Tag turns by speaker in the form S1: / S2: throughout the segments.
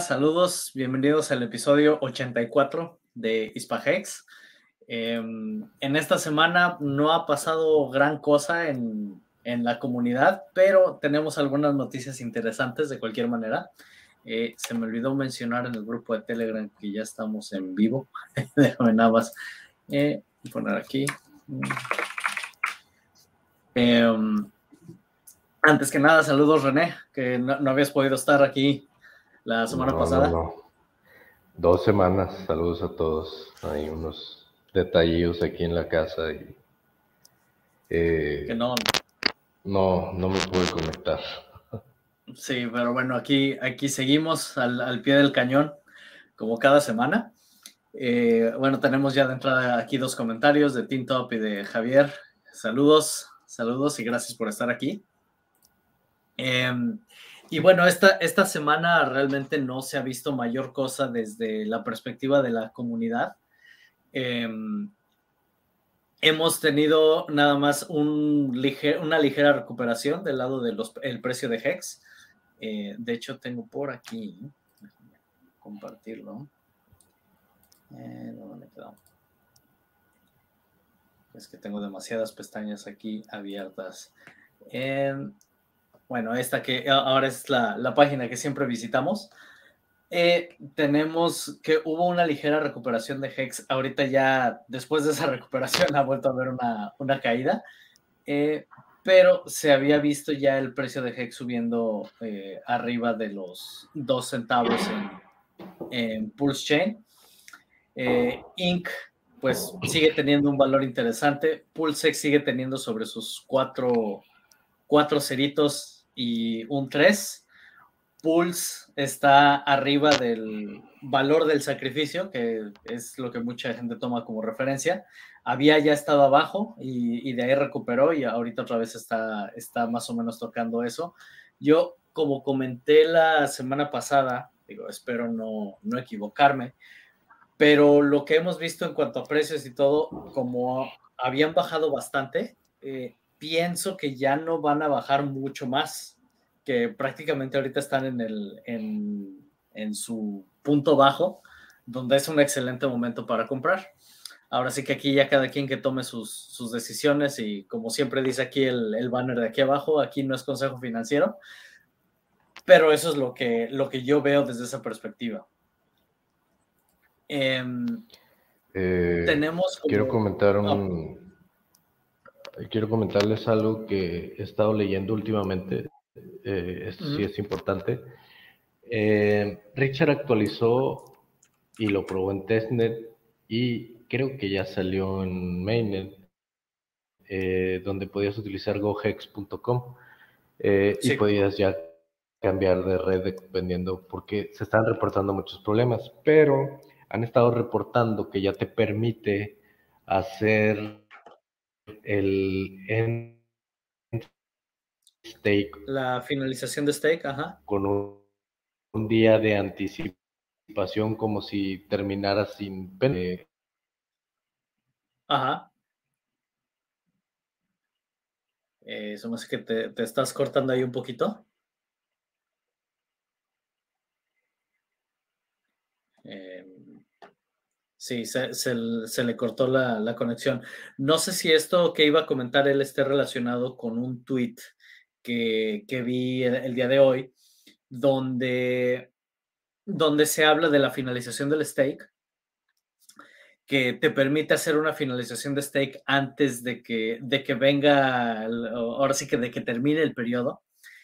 S1: Saludos, bienvenidos al episodio 84 de Hispahex. Em, en esta semana no ha pasado gran cosa en, en, la comunidad, pero tenemos algunas noticias interesantes de cualquier manera. Eh, se me olvidó mencionar en el grupo de Telegram que ya estamos en vivo. Déjame nada más eh, poner aquí. Em, antes que nada, saludos René, que no, no habías podido estar aquí la semana pasada. No,
S2: Dos semanas, saludos a todos. Hay unos detallitos aquí en la casa y
S1: eh, que no.
S2: No, no me pude conectar.
S1: Sí, pero bueno, aquí, aquí seguimos al, al pie del cañón, como cada semana. Eh, bueno, tenemos ya de entrada aquí dos comentarios de Team Top y de Javier. Saludos, saludos y gracias por estar aquí. Eh, y bueno, esta, esta semana realmente no se ha visto mayor cosa desde la perspectiva de la comunidad. Em, hemos tenido nada más un una ligera recuperación del lado del precio de Hex. Eh, de hecho, tengo por aquí, compartirlo. Eh, es que tengo demasiadas pestañas aquí abiertas. Eh, bueno, esta que ahora es la, página que siempre visitamos, eh, tenemos que hubo una ligera recuperación de Hex. Ahorita ya, después de esa recuperación, ha vuelto a haber una, caída, eh, pero se había visto ya el precio de Hex subiendo eh, arriba de los dos centavos en, en Pulse Chain. Inc. pues sigue teniendo un valor interesante. Pulse sigue teniendo sobre sus cuatro, cuatro ceritos y un 3. Pulse está arriba del valor del sacrificio, que es lo que mucha gente toma como referencia. Había ya estado abajo y, de ahí recuperó y ahorita otra vez está, está más o menos tocando eso. Yo, como comenté la semana pasada, digo, espero no, no equivocarme, pero lo que hemos visto en cuanto a precios y todo, como habían bajado bastante, eh, pienso que ya no van a bajar mucho más, que prácticamente ahorita están en, el, en, su punto bajo, donde es un excelente momento para comprar. Ahora sí que aquí ya cada quien que tome sus, decisiones y como siempre dice aquí el, banner de aquí abajo, aquí no es consejo financiero, pero eso es lo que, lo que yo veo desde esa perspectiva. Em,
S2: eh, tenemos... Quiero comentar un, quiero comentarles algo que he estado leyendo últimamente. Eh, esto sí es importante. Eh, Richard actualizó y lo probó en testnet y creo que ya salió en mainnet, eh, donde podías utilizar gohex.com y podías ya cambiar de red dependiendo, porque se están reportando muchos problemas, pero han estado reportando que ya te permite hacer el
S1: stake. La finalización de stake, ajá.
S2: Con un, día de anticipación como si terminara sin pena.
S1: Ajá. Eh, eso más que te, te estás cortando ahí un poquito. Sí, se, le cortó la, conexión. No sé si esto que iba a comentar él esté relacionado con un tweet que, vi el, día de hoy, donde, donde se habla de la finalización del stake, que te permite hacer una finalización de stake antes de que, de que venga, ahora sí que de que termine el periodo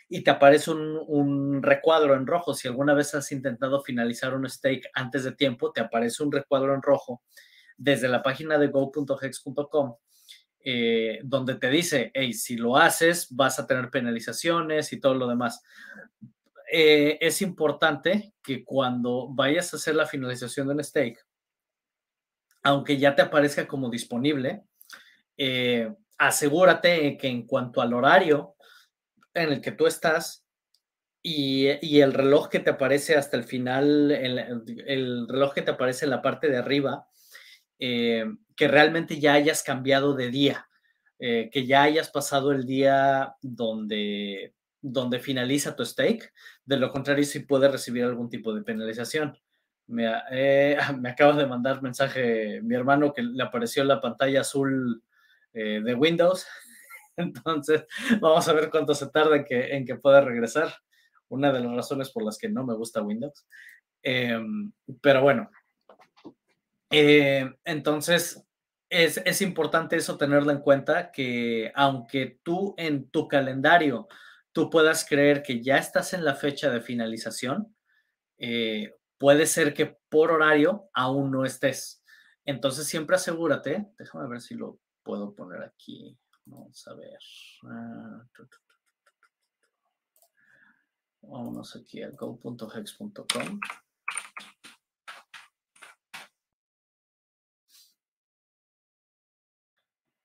S1: y te aparece un, recuadro en rojo. Si alguna vez has intentado finalizar un stake antes de tiempo, te aparece un recuadro en rojo desde la página de go.hex.com, eh, donde te dice, hey, si lo haces, vas a tener penalizaciones y todo lo demás. Eh, es importante que cuando vayas a hacer la finalización de un stake, aunque ya te aparezca como disponible, eh, asegúrate que en cuanto al horario en el que tú estás y, el reloj que te aparece hasta el final, el, reloj que te aparece en la parte de arriba, eh, que realmente ya hayas cambiado de día, eh, que ya hayas pasado el día donde, donde finaliza tu stake. De lo contrario, sí puede recibir algún tipo de penalización. Me, eh, me acaba de mandar mensaje mi hermano que le apareció la pantalla azul eh, de Windows. Entonces, vamos a ver cuánto se tarda en que, pueda regresar. Una de las razones por las que no me gusta Windows. Em, pero bueno, eh, entonces es, es, importante eso tenerlo en cuenta, que aunque tú en tu calendario tú puedas creer que ya estás en la fecha de finalización, eh, puede ser que por horario aún no estés. Entonces siempre asegúrate, déjame ver si lo puedo poner aquí. Vamos a ver. Ah, Vámonos aquí a go.hex.com.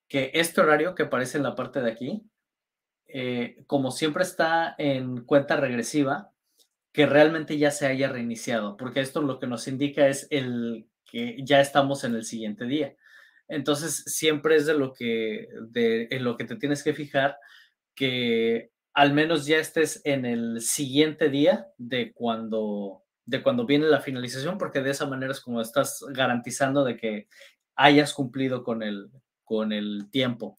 S1: Que este horario que aparece en la parte de aquí, eh, como siempre está en cuenta regresiva, que realmente ya se haya reiniciado, porque esto lo que nos indica es el que ya estamos en el siguiente día. Entonces, siempre es de lo que, de, en lo que te tienes que fijar, que al menos ya estés en el siguiente día de cuando, de cuando viene la finalización, porque de esa manera es como estás garantizando de que hayas cumplido con el, con el tiempo.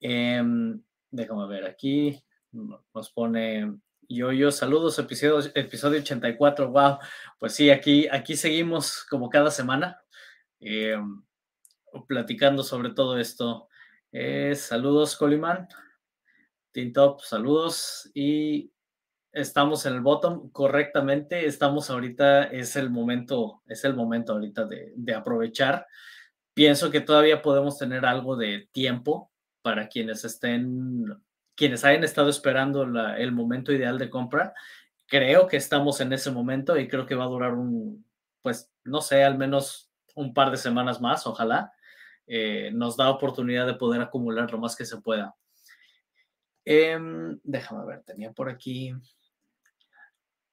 S1: Em, déjame ver aquí, nos pone yo, yo, saludos, episodio, episodio 84, wow, pues sí, aquí, aquí seguimos como cada semana, em, platicando sobre todo esto. Eh, saludos, Colimán. Tintop, saludos. Y estamos en el bottom correctamente. Estamos ahorita, es el momento, es el momento ahorita de, aprovechar. Pienso que todavía podemos tener algo de tiempo para quienes estén, quienes hayan estado esperando el momento ideal de compra. Creo que estamos en ese momento y creo que va a durar un, pues, no sé, al menos un par de semanas más, ojalá. Eh, nos da oportunidad de poder acumular lo más que se pueda. Em, déjame ver, tenía por aquí.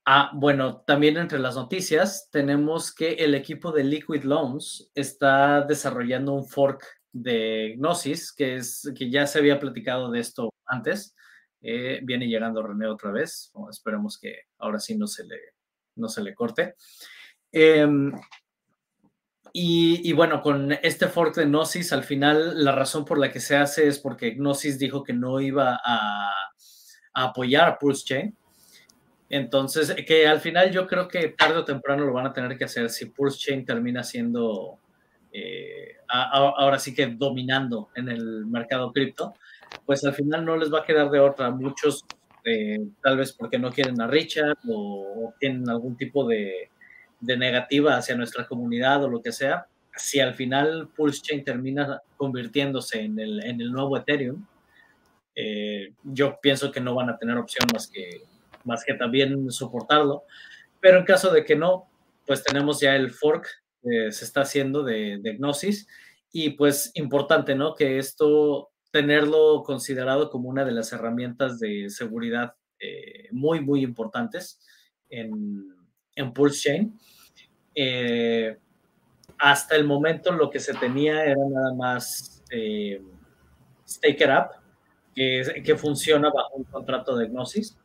S1: Ah, bueno, también entre las noticias tenemos que el equipo de Liquid Loans está desarrollando un fork de Gnosis, que, es, que ya se había platicado de esto antes. Eh, viene llegando René otra vez. esperemos que ahora sí no se le, no se le corte. Em, y, bueno, con este fork de Gnosis, al final la razón por la que se hace es porque Gnosis dijo que no iba a, apoyar a Pulse Chain. Entonces, que al final yo creo que tarde o temprano lo van a tener que hacer si Pulse Chain termina siendo, eh, ahora sí que dominando en el mercado cripto, pues al final no les va a quedar de otra. Muchos, eh, tal vez porque no quieren a Richard o tienen algún tipo de, de negativa hacia nuestra comunidad o lo que sea, si al final Pulse Chain termina convirtiéndose en el, en el nuevo Ethereum, eh, yo pienso que no van a tener opción más que, más que también soportarlo. Pero en caso de que no, pues tenemos ya el fork que se está haciendo de, de Gnosis. Y pues importante, ¿no? Que esto, tenerlo considerado como una de las herramientas de seguridad eh, muy, muy importantes en, en Pulse Chain. Eh, hasta el momento lo que se tenía era nada más eh, Stake It Up, que, que, funciona bajo un contrato de Gnosis.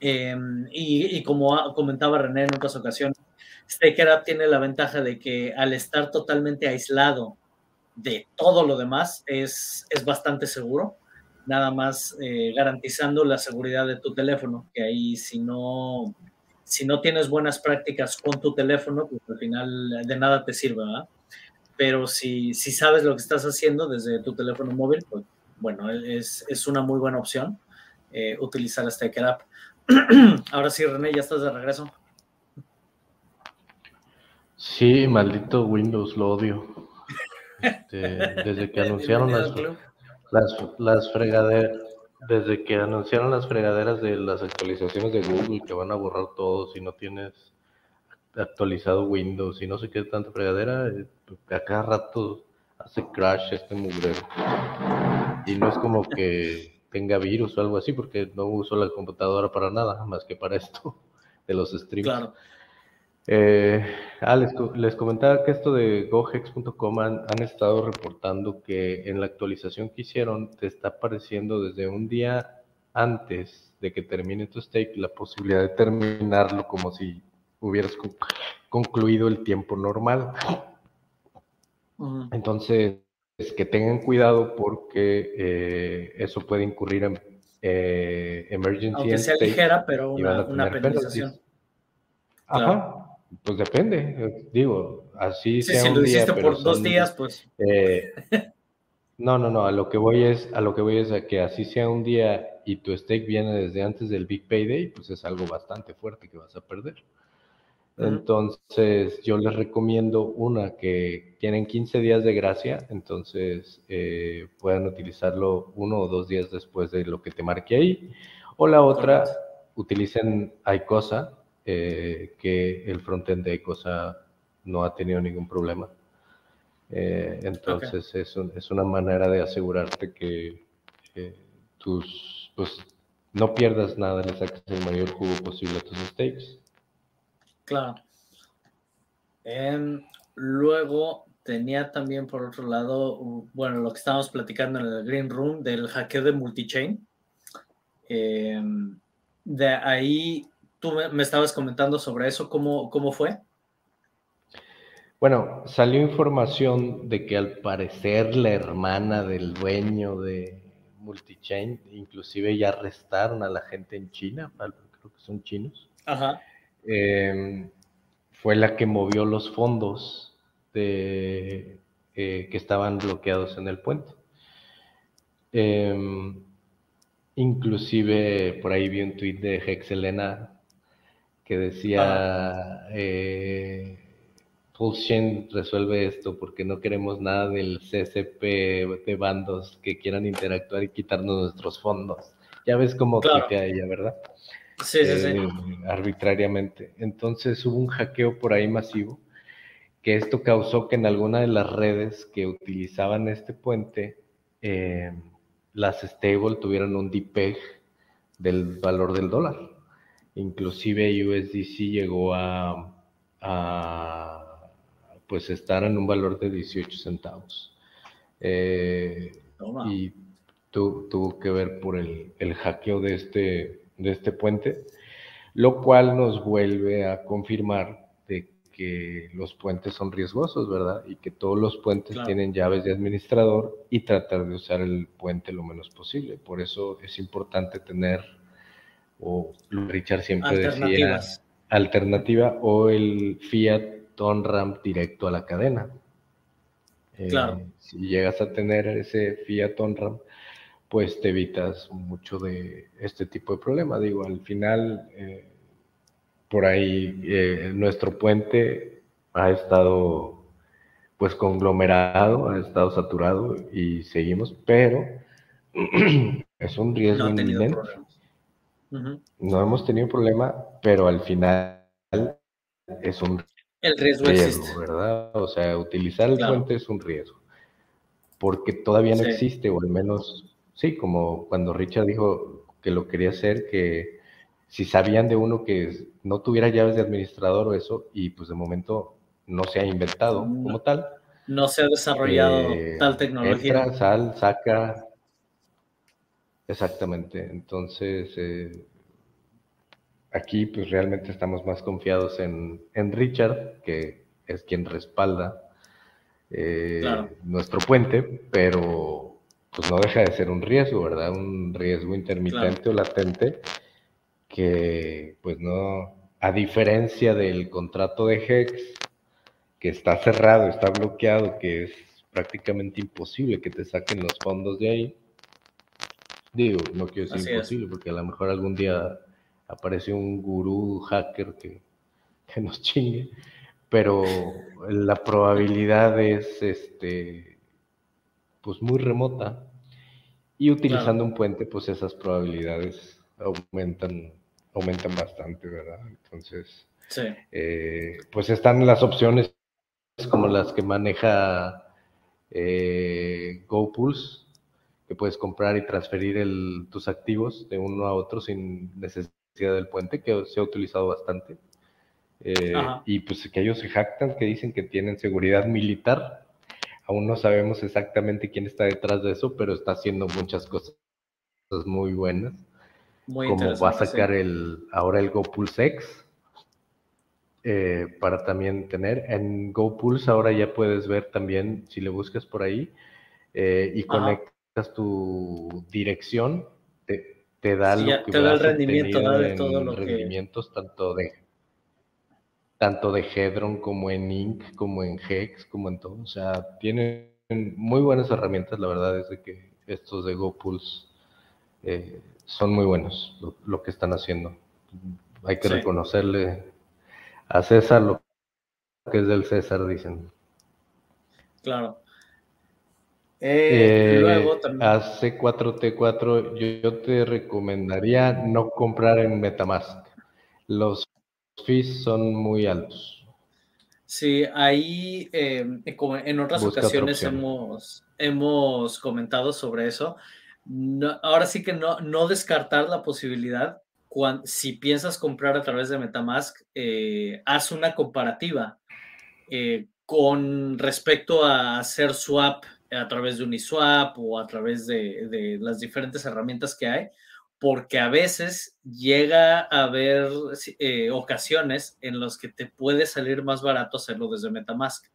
S1: Em, y, como comentaba René en otras ocasiones, Stake It Up tiene la ventaja de que al estar totalmente aislado de todo lo demás, es, es bastante seguro, nada más eh, garantizando la seguridad de tu teléfono, que ahí si no si no tienes buenas prácticas con tu teléfono, pues al final de nada te sirve, ¿verdad? Pero si, si sabes lo que estás haciendo desde tu teléfono móvil, pues bueno, es, es una muy buena opción eh, utilizar este App. Ahora sí, René, ya estás de regreso.
S2: Sí, maldito Windows, lo odio. Este, desde que anunciaron las, las, las fregaderas desde que anunciaron las fregaderas de las actualizaciones de Google que van a borrar todo si no tienes actualizado Windows y no sé qué tanta fregadera, eh, a cada rato hace crash este mugrero. Y no es como que tenga virus o algo así, porque no uso la computadora para nada, más que para esto de los streams. Claro. Eh, ah, les, comentaba que esto de gohex.com han, estado reportando que en la actualización que hicieron te está apareciendo desde un día antes de que termine tu stake la posibilidad de terminarlo como si hubieras concluido el tiempo normal. Entonces, que tengan cuidado porque eh, eso puede incurrir en eh, emergency.
S1: Aunque sea ligera, pero una, una penalización.
S2: Ajá, pues depende. Digo, así
S1: sí, sea si lo hiciste por dos días, pues.
S2: Eh, no, no, no. A lo que voy es, a lo que voy es a que así sea un día y tu stake viene desde antes del Big Payday, pues es algo bastante fuerte que vas a perder. Entonces, yo les recomiendo una que tienen 15 días de gracia, entonces eh, puedan utilizarlo uno o dos días después de lo que te marque ahí. O la otra, utilicen iCosa, eh, que el frontend de iCosa no ha tenido ningún problema. Eh, entonces, es, es, una manera de asegurarte que tus, pues, no pierdas nada, le saques el mayor jugo posible a tus stakes.
S1: Claro. Em, luego tenía también por otro lado, bueno, lo que estábamos platicando en el Green Room del hackeo de multichain. Em, de ahí, tú me, estabas comentando sobre eso, ¿cómo, cómo fue?
S2: Bueno, salió información de que al parecer la hermana del dueño de Multichain, inclusive ya arrestaron a la gente en China, creo que son chinos.
S1: Ajá.
S2: Em, fue la que movió los fondos de, eh, que estaban bloqueados en el puente. Em, inclusive por ahí vi un tweet de Hexelena que decía, eh, resuelve esto porque no queremos nada del CCP de bandos que quieran interactuar y quitarnos nuestros fondos. Ya ves cómo claro. ella, ¿verdad?
S1: sí, sí, sí. Eh,
S2: arbitrariamente. Entonces hubo un hackeo por ahí masivo, que esto causó que en alguna de las redes que utilizaban este puente, eh, las stable tuvieran un DPEG del valor del dólar. Inclusive USDC llegó a, pues estar en un valor de 18 centavos. Eh, y tuvo que ver por el, el hackeo de este de este puente, lo cual nos vuelve a confirmar de que los puentes son riesgosos, ¿verdad? Y que todos los puentes tienen llaves de administrador y tratar de usar el puente lo menos posible. Por eso es importante tener, o Richard siempre decía, alternativa o el Fiat on-ramp directo a la cadena.
S1: claro.
S2: Eh, si llegas a tener ese Fiat on-ramp, pues te evitas mucho de este tipo de problema. Digo, al final, eh, por ahí eh, nuestro puente ha estado pues conglomerado, ha estado saturado y seguimos, pero es un riesgo no inminente. No hemos tenido problema, pero al final es un
S1: el riesgo, riesgo
S2: ¿verdad? O sea, utilizar el puente es un riesgo, porque todavía no existe, o al menos Sí, como cuando Richard dijo que lo quería hacer, que si sabían de uno que no tuviera llaves de administrador o eso, y pues de momento no se ha inventado como tal.
S1: No se ha desarrollado eh, tal tecnología.
S2: Entra, sal, saca. Exactamente. Entonces, eh, aquí pues realmente estamos más confiados en, en Richard, que es quien respalda eh, nuestro puente, pero pues no deja de ser un riesgo, ¿verdad? Un riesgo intermitente o latente que, pues no, a diferencia del contrato de Hex, que está cerrado, está bloqueado, que es prácticamente imposible que te saquen los fondos de ahí. Digo, no quiero decir imposible, porque a lo mejor algún día aparece un gurú hacker que, que nos chingue, pero la probabilidad es este pues muy remota. Y utilizando un puente, pues esas probabilidades aumentan, aumentan bastante, ¿verdad? Entonces, eh, pues están las opciones como las que maneja eh, GoPools, que puedes comprar y transferir el, tus activos de uno a otro sin necesidad del puente, que se ha utilizado bastante. Eh, y pues que ellos se jactan, que dicen que tienen seguridad militar, Aún no sabemos exactamente quién está detrás de eso, pero está haciendo muchas cosas muy buenas. como va a sacar el ahora el GoPulse X eh, para también tener. En GoPulse ahora ya puedes ver también, si le buscas por ahí eh, y conectas tu dirección, te, te da lo que te da el rendimiento de todo lo rendimientos tanto de tanto de Hedron como en Inc, como en Hex, como en todo. O sea, tienen muy buenas herramientas, la verdad es de que estos de GoPulse eh, son muy buenos lo, que están haciendo. Hay que reconocerle a César lo que es del César, dicen.
S1: Claro.
S2: Eh, luego también... A C4T4 yo, te recomendaría no comprar en Metamask. Los fees son muy altos.
S1: Sí, ahí eh, como en otras ocasiones hemos, hemos comentado sobre eso. ahora sí que no, no descartar la posibilidad si piensas comprar a través de Metamask, eh, haz una comparativa eh, con respecto a hacer swap a través de Uniswap o a través de, las diferentes herramientas que hay, porque a veces llega a haber eh, ocasiones en las que te puede salir más barato hacerlo desde Metamask.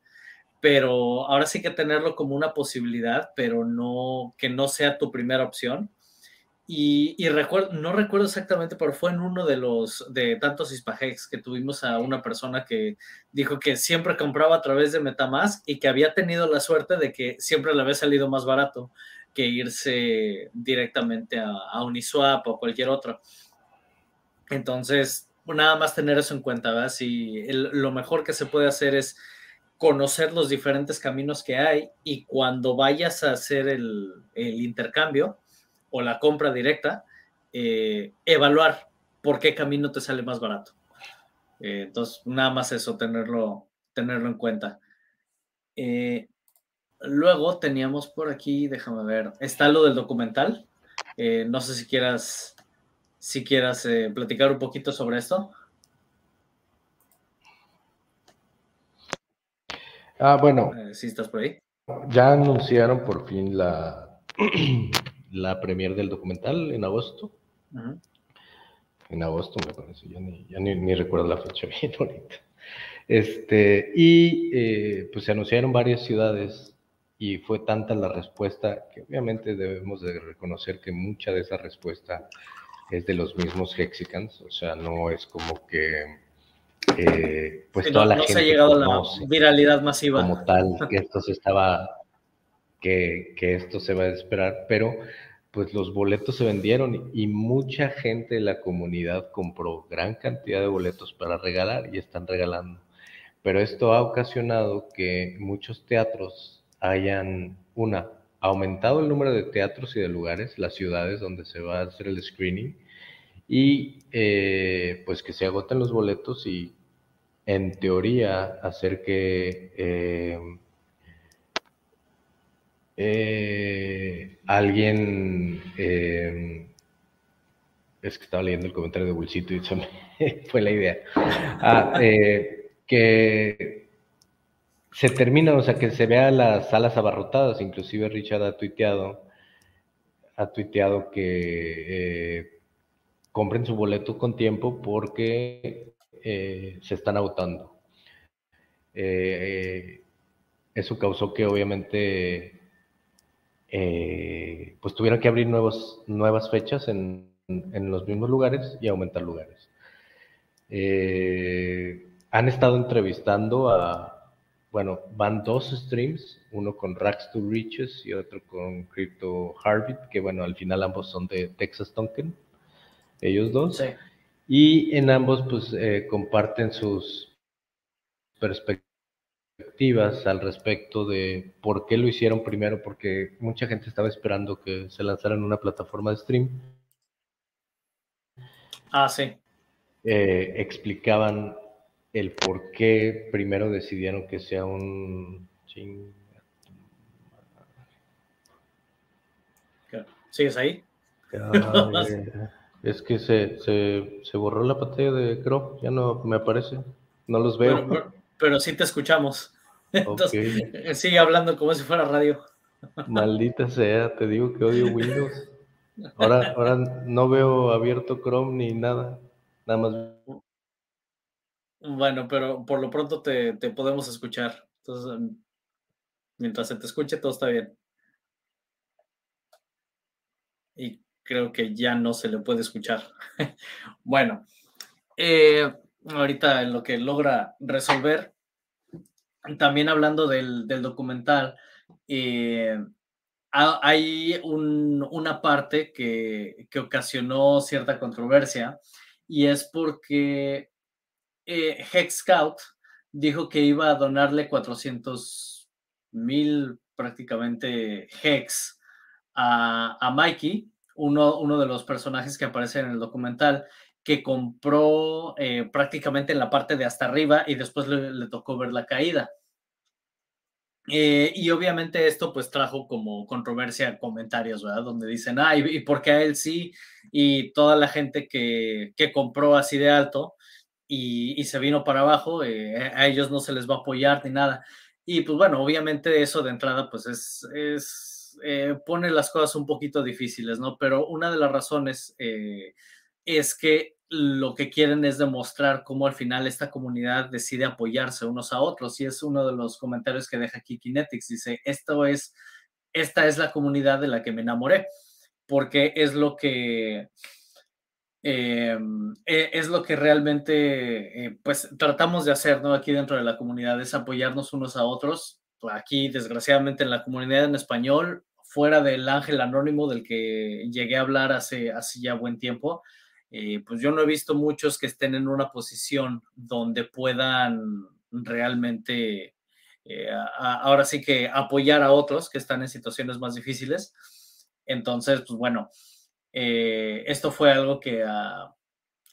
S1: Pero ahora sí que tenerlo como una posibilidad, pero no que no sea tu primera opción y, no recuerdo exactamente, pero fue en uno de los de tantos Hispagex que tuvimos a una persona que dijo que siempre compraba a través de Metamask y que había tenido la suerte de que siempre le había salido más barato que irse directamente a, Uniswap o cualquier otro. Entonces, nada más tener eso en cuenta, ¿verdad? Si lo mejor que se puede hacer es conocer los diferentes caminos que hay y cuando vayas a hacer el intercambio, o la compra directa, eh, evaluar por qué camino te sale más barato. Eh, entonces, nada más eso, tenerlo, tenerlo en cuenta. Eh, luego teníamos por aquí, déjame ver, está lo del documental. no sé si quieras, si quieras platicar un poquito sobre esto.
S2: Ah, bueno.
S1: si estás por ahí.
S2: Ya anunciaron por fin la, la premier del documental en agosto. En agosto me parece, ya ni, recuerdo la fecha bien ahorita. Este, y eh, pues se anunciaron varias ciudades y fue tanta la respuesta que obviamente debemos de reconocer que mucha de esa respuesta es de los mismos Hexicans, o sea, no es como que eh, pues toda la gente
S1: se ha llegado a la viralidad masiva
S2: como tal que esto se estaba que, esto se va a esperar, pero pues los boletos se vendieron y mucha gente de la comunidad compró gran cantidad de boletos para regalar y están regalando. Pero esto ha ocasionado que muchos teatros hayan, una, aumentado el número de teatros y de lugares, las ciudades donde se va a hacer el screening, y eh, pues que se agoten los boletos y en teoría hacer que eh, eh, alguien, eh, es que estaba leyendo el comentario de Bolsito y eso fue la idea, ah, eh, que se termina, o sea, que se vea las salas abarrotadas, inclusive Richard ha tuiteado, ha tuiteado que compren su boleto con tiempo porque se están agotando. eso causó que obviamente eh, pues tuvieron que abrir nuevos, nuevas fechas en, los mismos lugares y aumentar lugares. Eh, han estado entrevistando a, bueno, van dos streams, uno con Racks to Riches y otro con Crypto Harvit, que bueno, al final ambos son de Texas Token, ellos dos. Y en ambos pues eh, comparten sus perspectivas al respecto de por qué lo hicieron primero, porque mucha gente estaba esperando que se lanzaran una plataforma de stream.
S1: Ah, sí.
S2: Eh, explicaban el por qué primero decidieron que sea un...
S1: ¿Sigues ahí?
S2: es que se, se, borró la pantalla de Chrome, ya no me aparece, no los veo
S1: pero sí te escuchamos. Entonces, sigue hablando como si fuera radio.
S2: Maldita sea, te digo que odio Windows. Ahora, ahora no veo abierto Chrome ni nada, nada más.
S1: Bueno, pero por lo pronto te, te podemos escuchar. Entonces, mientras se te escuche, todo está bien. Y creo que ya no se le puede escuchar. bueno, eh, ahorita en lo que logra resolver, también hablando del, documental, eh, hay una parte que, ocasionó cierta controversia y es porque eh, Hex Scout dijo que iba a donarle 400 mil prácticamente Hex a, a Mikey, uno, uno, de los personajes que aparece en el documental, que compró eh, prácticamente en la parte de hasta arriba y después le, tocó ver la caída. Eh, y obviamente esto pues trajo como controversia comentarios, ¿verdad? Donde dicen, ah, ¿y, por qué a él sí? Y toda la gente que, que compró así de alto y, y se vino para abajo, eh, a ellos no se les va a apoyar ni nada. Y pues bueno, obviamente eso de entrada pues es, es pone las cosas un poquito difíciles, ¿no? Pero una de las razones es que lo que quieren es demostrar cómo al final esta comunidad decide apoyarse unos a otros. Y es uno de los comentarios que deja aquí Kinetics. Dice, esto es, esta es la comunidad de la que me enamoré, porque es lo que... Em, e, es lo que realmente eh, pues tratamos de hacer ¿no? aquí dentro de la comunidad, es apoyarnos unos a otros. Aquí, desgraciadamente, en la comunidad en español, fuera del ángel anónimo del que llegué a hablar hace, hace ya buen tiempo, eh, pues yo no he visto muchos que estén en una posición donde puedan realmente, eh, ahora sí que apoyar a otros que están en situaciones más difíciles. Entonces, pues bueno, eh, esto fue algo que a,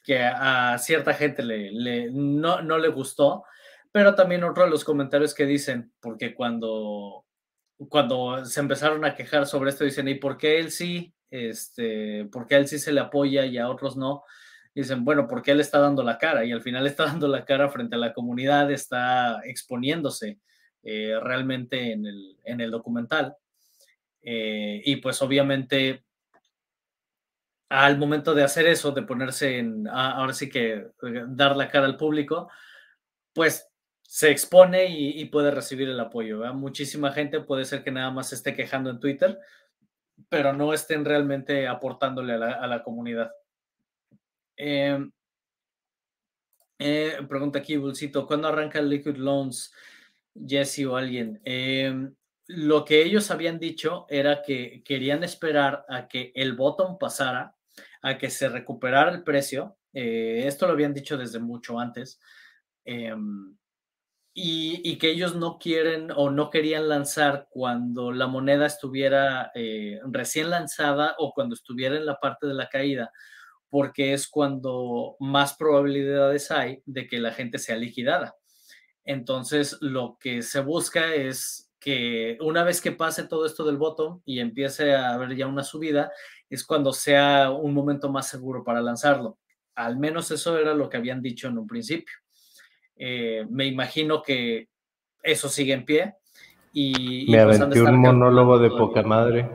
S1: que a cierta gente le, no, no le gustó, pero también otro de los comentarios que dicen, porque cuando, cuando se empezaron a quejar sobre esto, dicen, ¿y por qué él sí este, porque a él sí se le apoya y a otros no. dicen, bueno, porque él está dando la cara y al final está dando la cara frente a la comunidad, está exponiéndose eh, realmente en el, en el documental. Eh, y pues obviamente al momento de hacer eso, de ponerse en, ahora sí que eh, dar la cara al público, pues se expone y, puede recibir el apoyo. Muchísima gente puede ser que nada más esté quejando en Twitter, pero no estén realmente aportándole a la, comunidad. Em, eh, pregunta aquí, Bulcito, ¿cuándo arranca el Liquid Loans, Jesse o alguien? Em, lo que ellos habían dicho era que querían esperar a que el bottom pasara, a que se recuperara el precio. Eh, esto lo habían dicho desde mucho antes. Y, que ellos no quieren o no querían lanzar cuando la moneda estuviera eh, recién lanzada o cuando estuviera en la parte de la caída, porque es cuando más probabilidades hay de que la gente sea liquidada. Entonces, lo que se busca es que una vez que pase todo esto del bottom y empiece a haber ya una subida, es cuando sea un momento más seguro para lanzarlo. Al menos eso era lo que habían dicho en un principio. Eh, me imagino que eso sigue en pie. Y,
S2: me pues, aventé un monólogo de poca madre.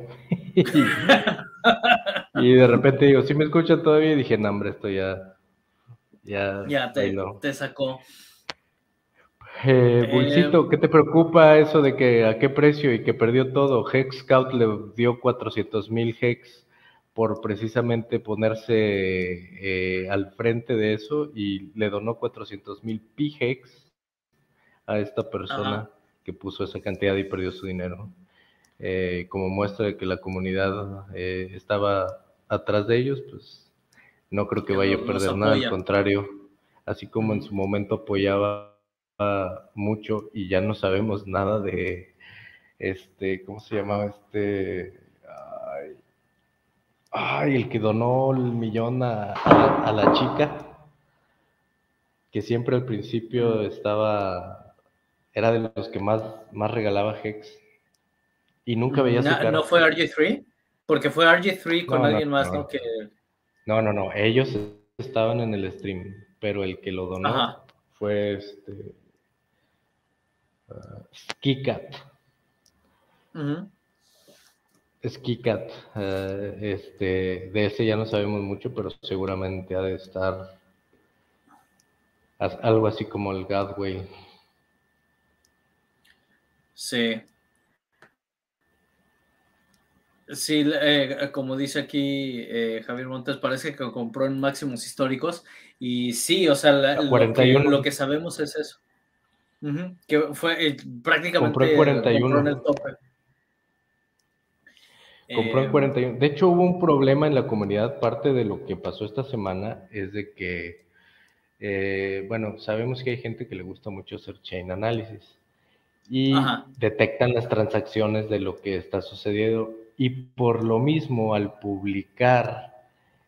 S2: y de repente digo, si me escuchan todavía, y dije, no, hombre, esto ya.
S1: Ya, ya te, te sacó.
S2: Eh, eh ¿qué te preocupa eso de que a qué precio y que perdió todo? Hex Scout le dio 400 mil Hex por precisamente ponerse eh, al frente de eso y le donó 400 mil PIGEX a esta persona que puso esa cantidad y perdió su dinero. Eh, como muestra de que la comunidad eh, estaba atrás de ellos, pues no creo que vaya a perder nada, al contrario, así como en su momento apoyaba mucho y ya no sabemos nada de este, ¿cómo se llamaba este? Ay, el que donó el millón a, la, chica, que siempre al principio estaba, era de los que más, más regalaba Hex. Y nunca veía su cara.
S1: ¿No fue RG3? Porque fue RG3 con alguien más, ¿no? Que...
S2: No, no, no, ellos estaban en el stream, pero el que lo donó fue este... Uh, KiCat. Eh, este, de ese ya no sabemos mucho, pero seguramente ha de estar algo así como el Gadway.
S1: Sí. Sí, eh, como dice aquí eh, Javier Montes, parece que compró en máximos históricos. Y sí, o sea, lo, que, sabemos es eso. que fue prácticamente
S2: compró en 41. en el tope. Compró en 41. Eh, de hecho, hubo un problema en la comunidad. Parte de lo que pasó esta semana es de que, eh, bueno, sabemos que hay gente que le gusta mucho hacer chain análisis y detectan las transacciones de lo que está sucediendo. Y por lo mismo, al publicar,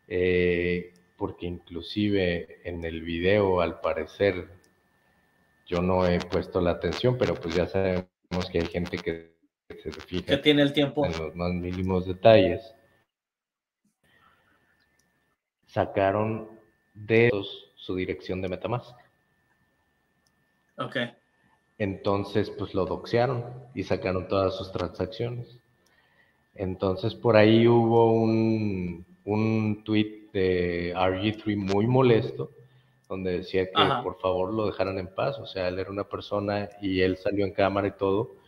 S2: eh, porque inclusive en el video, al parecer, yo no he puesto la atención, pero pues ya sabemos que hay gente que
S1: que tiene el tiempo.
S2: En los más mínimos detalles. Sacaron de su dirección de Metamask.
S1: Ok.
S2: Entonces, pues lo doxearon y sacaron todas sus transacciones. Entonces, por ahí hubo un, un tweet de RG3 muy molesto, donde decía que por favor lo dejaran en paz. O sea, él era una persona y él salió en cámara y todo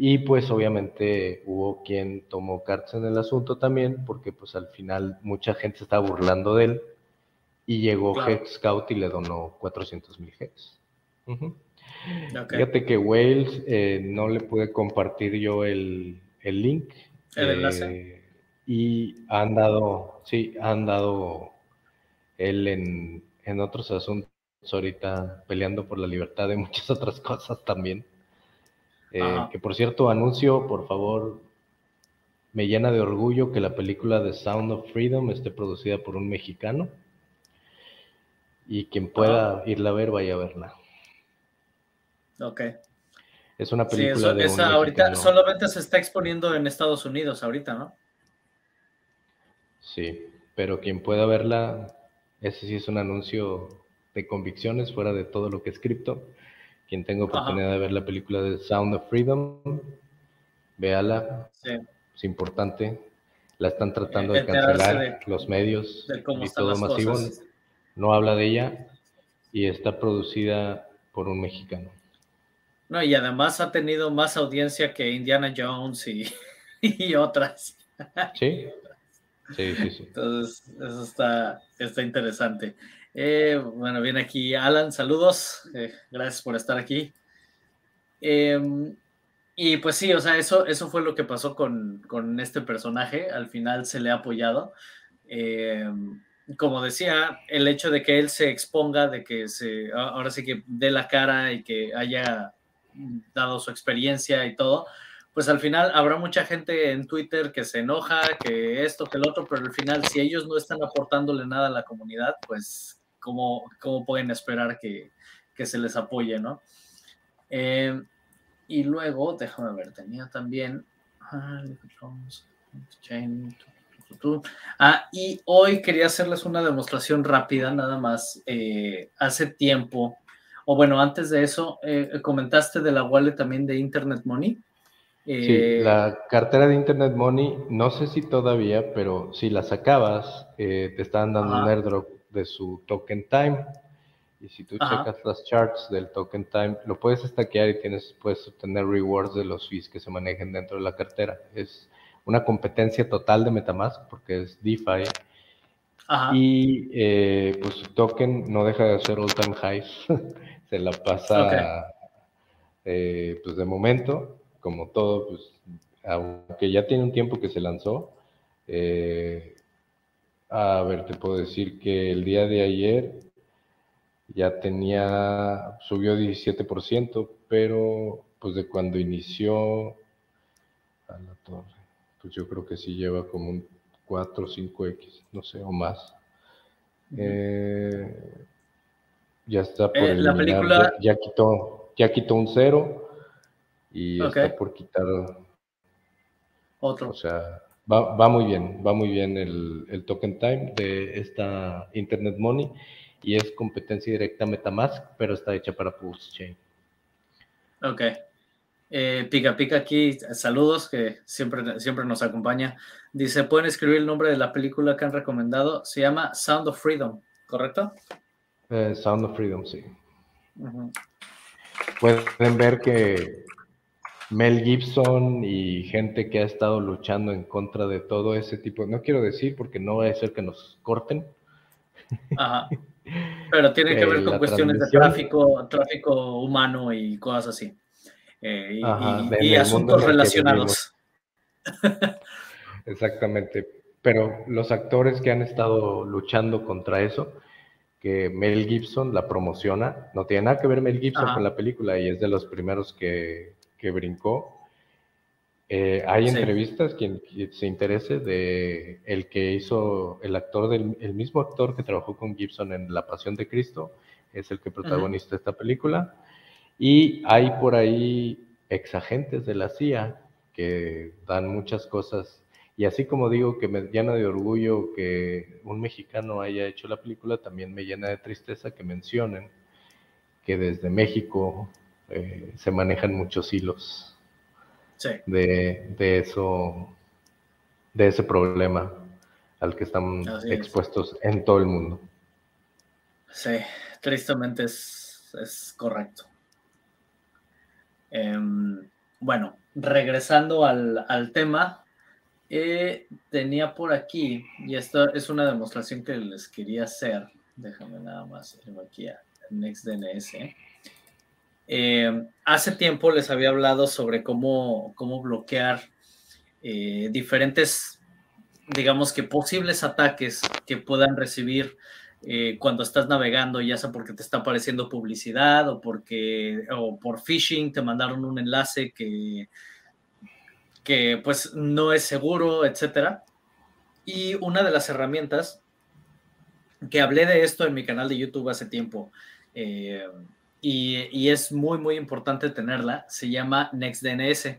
S2: y pues obviamente hubo quien tomó cartas en el asunto también, porque pues al final mucha gente se estaba burlando de él y llegó Hex Scout y le donó 400 mil Hex. Fíjate que Wales eh, no le pude compartir yo el, link.
S1: El enlace. Eh,
S2: y han dado, sí, han dado él en, en otros asuntos ahorita peleando por la libertad de muchas otras cosas también. Eh, que por cierto, anuncio, por favor, me llena de orgullo que la película The Sound of Freedom esté producida por un mexicano. Y quien pueda irla a ver, vaya a verla.
S1: Ok.
S2: Es una película
S1: de esa ahorita solamente se está exponiendo en Estados Unidos ahorita, ¿no?
S2: Sí, pero quien pueda verla, ese sí es un anuncio de convicciones fuera de todo lo que es cripto. Quien tenga oportunidad de ver la película de Sound of Freedom, véala. Es importante. La están tratando de cancelar los medios y todo masivo. No habla de ella y está producida por un mexicano.
S1: No, y además ha tenido más audiencia que Indiana Jones y, y otras.
S2: Sí. Sí, sí, sí.
S1: Entonces, eso está, está interesante. Eh, bueno, viene aquí Alan, saludos, eh, gracias por estar aquí. Em, y pues sí, o sea, eso, eso fue lo que pasó con, este personaje, al final se le ha apoyado. Em, como decía, el hecho de que él se exponga, de que se, ahora sí que dé la cara y que haya dado su experiencia y todo, pues al final habrá mucha gente en Twitter que se enoja, que esto, que el otro, pero al final si ellos no están aportándole nada a la comunidad, pues cómo, pueden esperar que, se les apoye, ¿no? Eh, y luego, déjame ver, tenía también... Ah, y hoy quería hacerles una demostración rápida, nada más. Eh, hace tiempo, o bueno, antes de eso, eh, comentaste de la wallet también de Internet Money.
S2: sí, la cartera de Internet Money, no sé si todavía, pero si la sacabas, te estaban dando un airdrop de su token time. Y si tú checas las charts del token time, lo puedes stackear y tienes, puedes obtener rewards de los fees que se manejen dentro de la cartera. Es una competencia total de Metamask porque es DeFi. Y eh, pues su token no deja de ser all time highs. se la pasa eh, pues de momento, como todo, pues aunque ya tiene un tiempo que se lanzó, eh, a ver, te puedo decir que el día de ayer ya tenía, subió 17%, pero pues de cuando inició a la torre, pues yo creo que sí lleva como un 4 o 5X, no sé, o más. Eh, ya está por
S1: eh, la película...
S2: ya, quitó, ya quitó un cero y está por quitar
S1: otro.
S2: O sea, Va, muy bien, va muy bien el, token time de esta Internet Money y es competencia directa Metamask, pero está hecha para Pulse Chain.
S1: Ok. Eh, pica Pica aquí, saludos, que siempre, siempre nos acompaña. Dice, ¿pueden escribir el nombre de la película que han recomendado? Se llama Sound of Freedom, ¿correcto?
S2: Eh, Sound of Freedom, sí. Pueden ver que Mel Gibson y gente que ha estado luchando en contra de todo ese tipo, no quiero decir porque no va a ser que nos corten.
S1: Ajá. Pero tiene que ver con cuestiones de tráfico, tráfico humano y cosas así. Eh, y, asuntos relacionados.
S2: Exactamente. Pero los actores que han estado luchando contra eso, que Mel Gibson la promociona, no tiene nada que ver Mel Gibson con la película y es de los primeros que, brincó. Eh, hay entrevistas, quien, se interese, de el que hizo el actor, del, el mismo actor que trabajó con Gibson en La Pasión de Cristo, es el que protagoniza esta película. Y hay por ahí exagentes de la CIA que dan muchas cosas. Y así como digo que me llena de orgullo que un mexicano haya hecho la película, también me llena de tristeza que mencionen que desde México eh, se manejan muchos hilos de, de, eso, de ese problema al que están expuestos en todo el mundo.
S1: Sí, tristemente es, es correcto. Em, bueno, regresando al, tema, eh, tenía por aquí, y esto es una demostración que les quería hacer. Déjame nada más ir aquí a NextDNS. Eh, hace tiempo les había hablado sobre cómo, cómo bloquear eh, diferentes, digamos que posibles ataques que puedan recibir eh, cuando estás navegando, ya sea porque te está apareciendo publicidad o porque o por phishing te mandaron un enlace que, que pues no es seguro, etcétera. Y una de las herramientas que hablé de esto en mi canal de YouTube hace tiempo y, es muy muy importante tenerla, se llama NextDNS.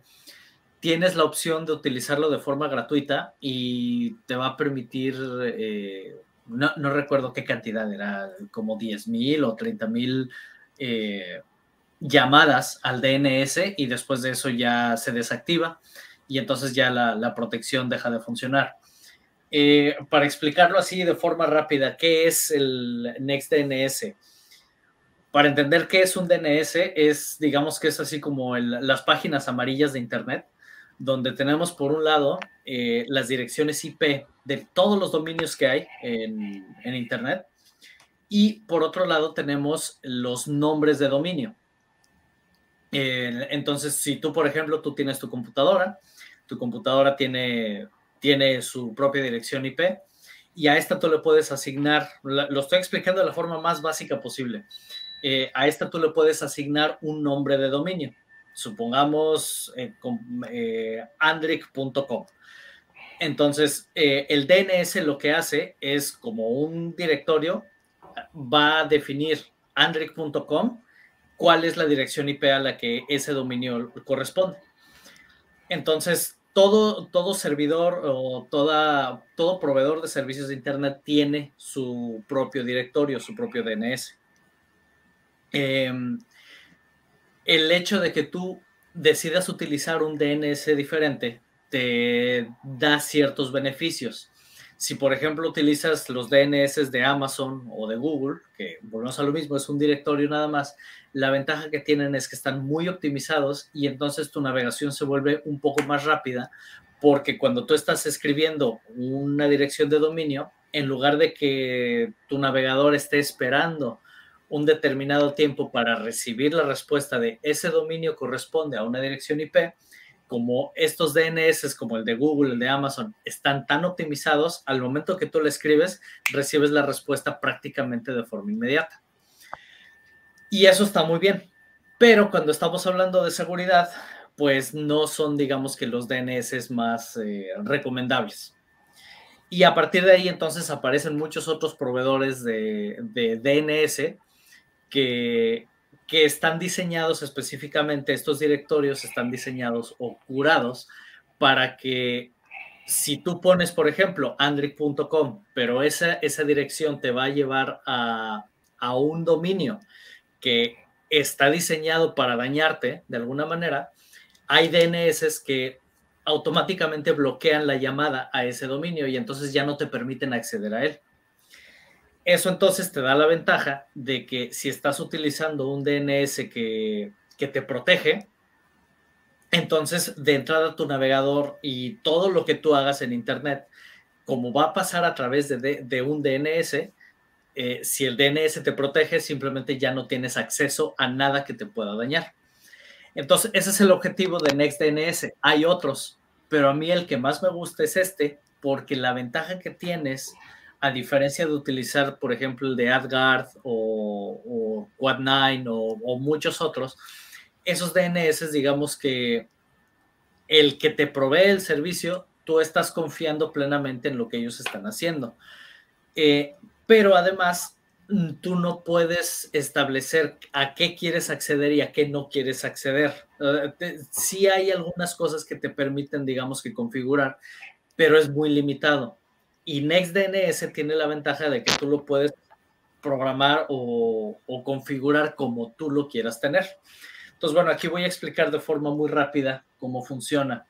S1: Tienes la opción de utilizarlo de forma gratuita y te va a permitir eh, no, recuerdo qué cantidad era, como 10 mil o 30 mil eh, llamadas al DNS y después de eso ya se desactiva y entonces ya la, protección deja de funcionar. Eh, para explicarlo así de forma rápida, ¿qué es el NextDNS? Para entender qué es un DNS, es, digamos que es así como las páginas amarillas de Internet, donde tenemos por un lado eh, las direcciones IP de todos los dominios que hay en, Internet y por otro lado tenemos los nombres de dominio. entonces, si tú, por ejemplo, tú tienes tu computadora, tu computadora tiene, tiene su propia dirección IP y a esta tú le puedes asignar, lo estoy explicando de la forma más básica posible, eh, a esta tú le puedes asignar un nombre de dominio supongamos eh, eh, andric.com. Entonces, el DNS lo que hace es como un directorio, va a definir andric.com cuál es la dirección IP a la que ese dominio corresponde. Entonces, todo, todo servidor o toda, todo proveedor de servicios de Internet tiene su propio directorio, su propio DNS. Em, el hecho de que tú decidas utilizar un DNS diferente te da ciertos beneficios. Si, por ejemplo, utilizas los DNS de Amazon o de Google, que volvemos a lo mismo, es un directorio nada más, la ventaja que tienen es que están muy optimizados y entonces tu navegación se vuelve un poco más rápida porque cuando tú estás escribiendo una dirección de dominio, en lugar de que tu navegador esté esperando un determinado tiempo para recibir la respuesta de ese dominio corresponde a una dirección IP, como estos DNS, como el de Google, el de Amazon, están tan optimizados, al momento que tú le escribes, recibes la respuesta prácticamente de forma inmediata. Y eso está muy bien. Pero cuando estamos hablando de seguridad, pues no son, digamos que los DNS más eh, recomendables. Y a partir de ahí entonces aparecen muchos otros proveedores de, de DNS que, están diseñados específicamente, estos directorios están diseñados o curados para que si tú pones, por ejemplo, andric.com, pero esa, esa dirección te va a llevar a, un dominio que está diseñado para dañarte de alguna manera, hay DNS que automáticamente bloquean la llamada a ese dominio y entonces ya no te permiten acceder a él. Eso entonces te da la ventaja de que si estás utilizando un DNS que, te protege, entonces de entrada tu navegador y todo lo que tú hagas en Internet, como va a pasar a través de, un DNS, eh, si el DNS te protege, simplemente ya no tienes acceso a nada que te pueda dañar. Entonces, ese es el objetivo de NextDNS. Hay otros, pero a mí el que más me gusta es este, porque la ventaja que tienes a diferencia de utilizar, por ejemplo, el de AdGuard o, Quad9 o, muchos otros, esos DNS, digamos que el que te provee el servicio, tú estás confiando plenamente en lo que ellos están haciendo. Eh, pero además, mm, tú no puedes establecer a qué quieres acceder y a qué no quieres acceder. Eh, sí hay algunas cosas que te permiten, digamos que configurar, pero es muy limitado. Y NextDNS tiene la ventaja de que tú lo puedes programar o, configurar como tú lo quieras tener. Entonces, bueno, aquí voy a explicar de forma muy rápida cómo funciona.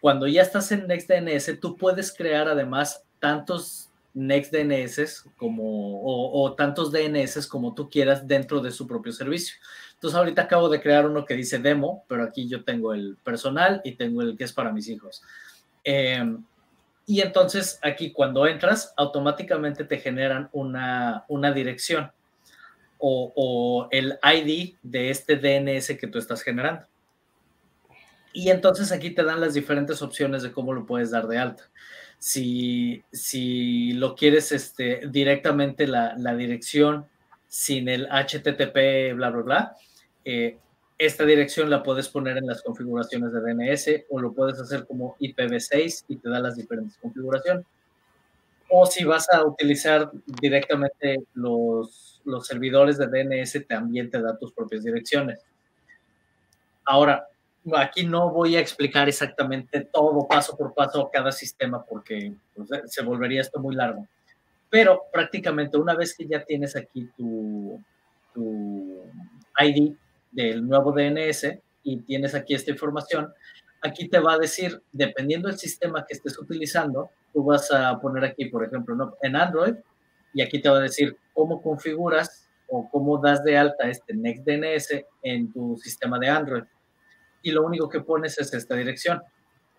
S1: Cuando ya estás en NextDNS, tú puedes crear además tantos NextDNS como, o, o, tantos DNS como tú quieras dentro de su propio servicio. Entonces, ahorita acabo de crear uno que dice demo, pero aquí yo tengo el personal y tengo el que es para mis hijos. Eh, y entonces aquí cuando entras, automáticamente te generan una, dirección o, el ID de este DNS que tú estás generando. Y entonces aquí te dan las diferentes opciones de cómo lo puedes dar de alta. Si, si lo quieres este, directamente la, dirección sin el HTTP, bla, bla, bla, eh, esta dirección la puedes poner en las configuraciones de DNS o lo puedes hacer como IPv6 y te da las diferentes configuraciones. O si vas a utilizar directamente los, los servidores de DNS, también te da tus propias direcciones. Ahora, aquí no voy a explicar exactamente todo paso por paso cada sistema porque pues, se volvería esto muy largo. Pero prácticamente una vez que ya tienes aquí tu, tu ID, del nuevo DNS y tienes aquí esta información, aquí te va a decir, dependiendo del sistema que estés utilizando, tú vas a poner aquí, por ejemplo, en Android, y aquí te va a decir cómo configuras o cómo das de alta este NextDNS en tu sistema de Android. Y lo único que pones es esta dirección.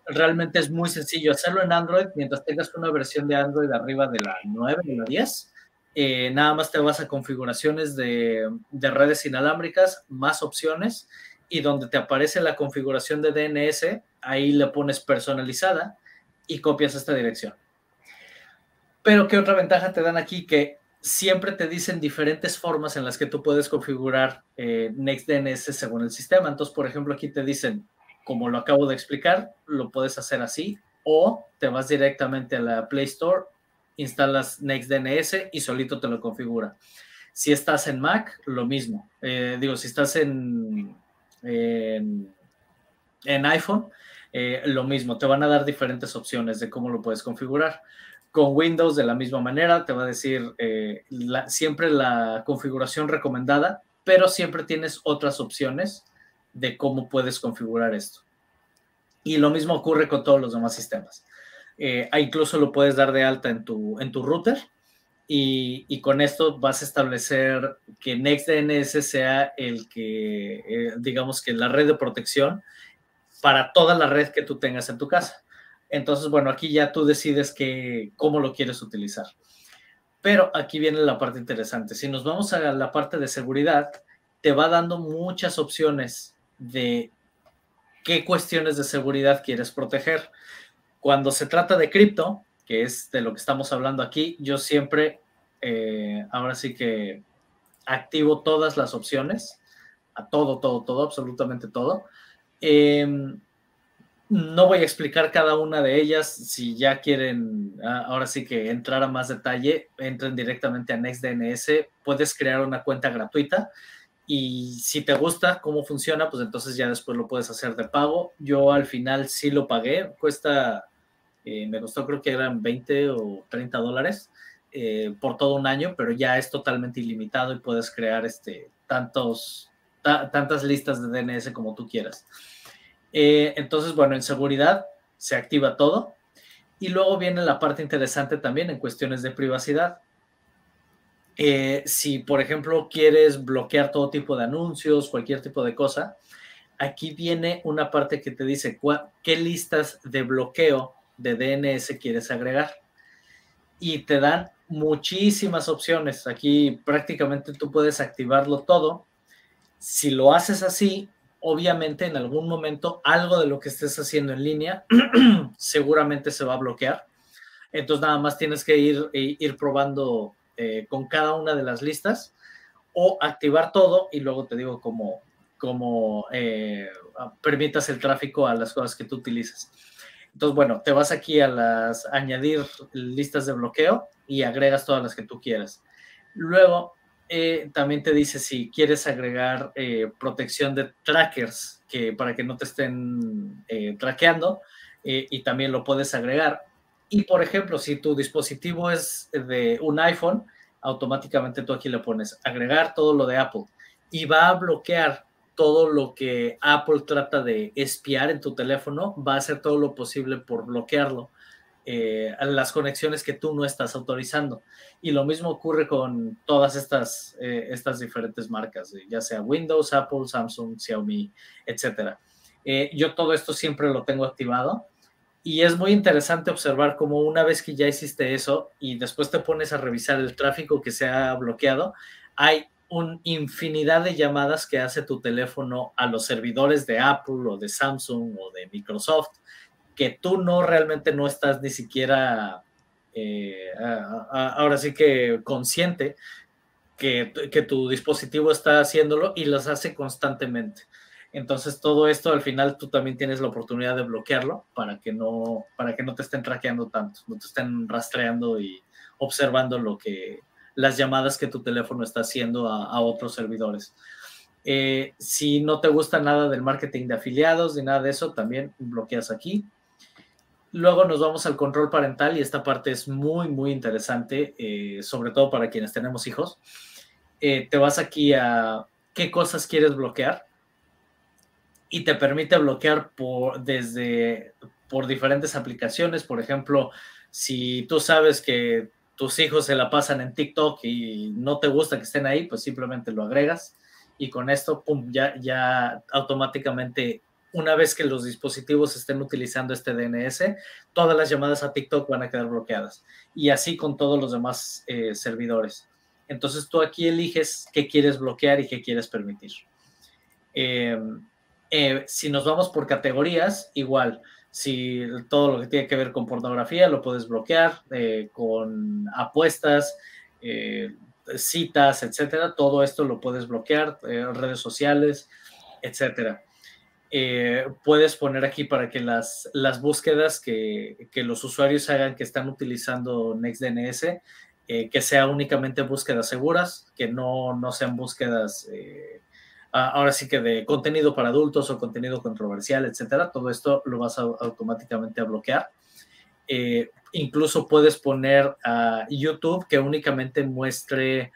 S1: Realmente es muy sencillo hacerlo en Android mientras tengas una versión de Android arriba de la 9, de la 10 eh, nada más te vas a configuraciones de, redes inalámbricas, más opciones, y donde te aparece la configuración de DNS, ahí le pones personalizada y copias esta dirección. Pero ¿qué otra ventaja te dan aquí? Que siempre te dicen diferentes formas en las que tú puedes configurar eh, NextDNS según el sistema. Entonces, por ejemplo, aquí te dicen, como lo acabo de explicar, lo puedes hacer así, o te vas directamente a la Play Store instalas NextDNS y solito te lo configura. Si estás en Mac, lo mismo. Eh, digo, si estás en, en, iPhone, eh, lo mismo. Te van a dar diferentes opciones de cómo lo puedes configurar. Con Windows, de la misma manera, te va a decir eh, siempre la configuración recomendada, pero siempre tienes otras opciones de cómo puedes configurar esto. Y lo mismo ocurre con todos los demás sistemas. Eh, incluso lo puedes dar de alta en tu, en tu router y, con esto vas a establecer que NextDNS sea el que, eh, digamos que la red de protección para toda la red que tú tengas en tu casa. Entonces, bueno, aquí ya tú decides que, cómo lo quieres utilizar. Pero aquí viene la parte interesante. Si nos vamos a la parte de seguridad, te va dando muchas opciones de qué cuestiones de seguridad quieres proteger. Cuando se trata de cripto, que es de lo que estamos hablando aquí, yo siempre, eh, ahora sí que activo todas las opciones, a todo, todo, todo, absolutamente todo. Em, no voy a explicar cada una de ellas. Si ya quieren, ah, ahora sí que entrar a más detalle, entren directamente a NextDNS. Puedes crear una cuenta gratuita y si te gusta cómo funciona, pues entonces ya después lo puedes hacer de pago. Yo al final sí lo pagué. Cuesta eh, me costó creo que eran 20 o 30 dólares eh, por todo un año, pero ya es totalmente ilimitado y puedes crear este, tantos, tantas listas de DNS como tú quieras. Eh, entonces, bueno, en seguridad se activa todo. Y luego viene la parte interesante también en cuestiones de privacidad. Eh, si, por ejemplo, quieres bloquear todo tipo de anuncios, cualquier tipo de cosa, aquí viene una parte que te dice qué listas de bloqueo de DNS quieres agregar. Y te dan muchísimas opciones. Aquí prácticamente tú puedes activarlo todo. Si lo haces así, obviamente en algún momento algo de lo que estés haciendo en línea seguramente se va a bloquear. Entonces nada más tienes que ir, ir probando eh, con cada una de las listas o activar todo y luego te digo cómo, cómo eh, permitas el tráfico a las cosas que tú utilizas. Entonces, bueno, te vas aquí a las añadir listas de bloqueo y agregas todas las que tú quieras. Luego, eh, también te dice si quieres agregar protección de trackers que para que no te estén traqueando y también lo puedes agregar. Y por ejemplo, si tu dispositivo es de un iPhone, automáticamente tú aquí le pones agregar todo lo de Apple y va a bloquear todo lo que Apple trata de espiar en tu teléfono, va a hacer todo lo posible por bloquearlo. Eh, las conexiones que tú no estás autorizando. Y lo mismo ocurre con todas estas, eh, estas diferentes marcas, ya sea Windows, Apple, Samsung, Xiaomi, etc. Eh, yo todo esto siempre lo tengo activado y es muy interesante observar cómo una vez que ya hiciste eso y después te pones a revisar el tráfico que se ha bloqueado, hay una infinidad de llamadas que hace tu teléfono a los servidores de Apple o de Samsung o de Microsoft que tú no realmente no estás ni siquiera eh, ahora sí que consciente que, que tu dispositivo está haciéndolo y las hace constantemente. Entonces todo esto al final tú también tienes la oportunidad de bloquearlo para que no, para que no te estén traqueando tanto, no te estén rastreando y observando lo que las llamadas que tu teléfono está haciendo a, otros servidores. Eh, si no te gusta nada del marketing de afiliados ni nada de eso, también bloqueas aquí. Luego nos vamos al control parental y esta parte es muy, muy interesante, eh, sobre todo para quienes tenemos hijos. Eh, te vas aquí a qué cosas quieres bloquear y te permite bloquear por, desde, por diferentes aplicaciones. Por ejemplo, si tú sabes que tus hijos se la pasan en TikTok y no te gusta que estén ahí, pues simplemente lo agregas y con esto, pum, ya, ya automáticamente, una vez que los dispositivos estén utilizando este DNS, todas las llamadas a TikTok van a quedar bloqueadas y así con todos los demás eh, servidores. Entonces tú aquí eliges qué quieres bloquear y qué quieres permitir. Eh, eh, si nos vamos por categorías, igual, si todo lo que tiene que ver con pornografía lo puedes bloquear, eh, con apuestas, eh, citas, etcétera, todo esto lo puedes bloquear, redes sociales, etcétera. puedes poner aquí para que las, las búsquedas que, que, los usuarios hagan que están utilizando NextDNS, que sea únicamente búsquedas seguras, que no, no sean búsquedas ahora sí que de contenido para adultos o contenido controversial, etcétera, todo esto lo vas a, automáticamente a bloquear. Eh, incluso puedes poner a YouTube que únicamente muestre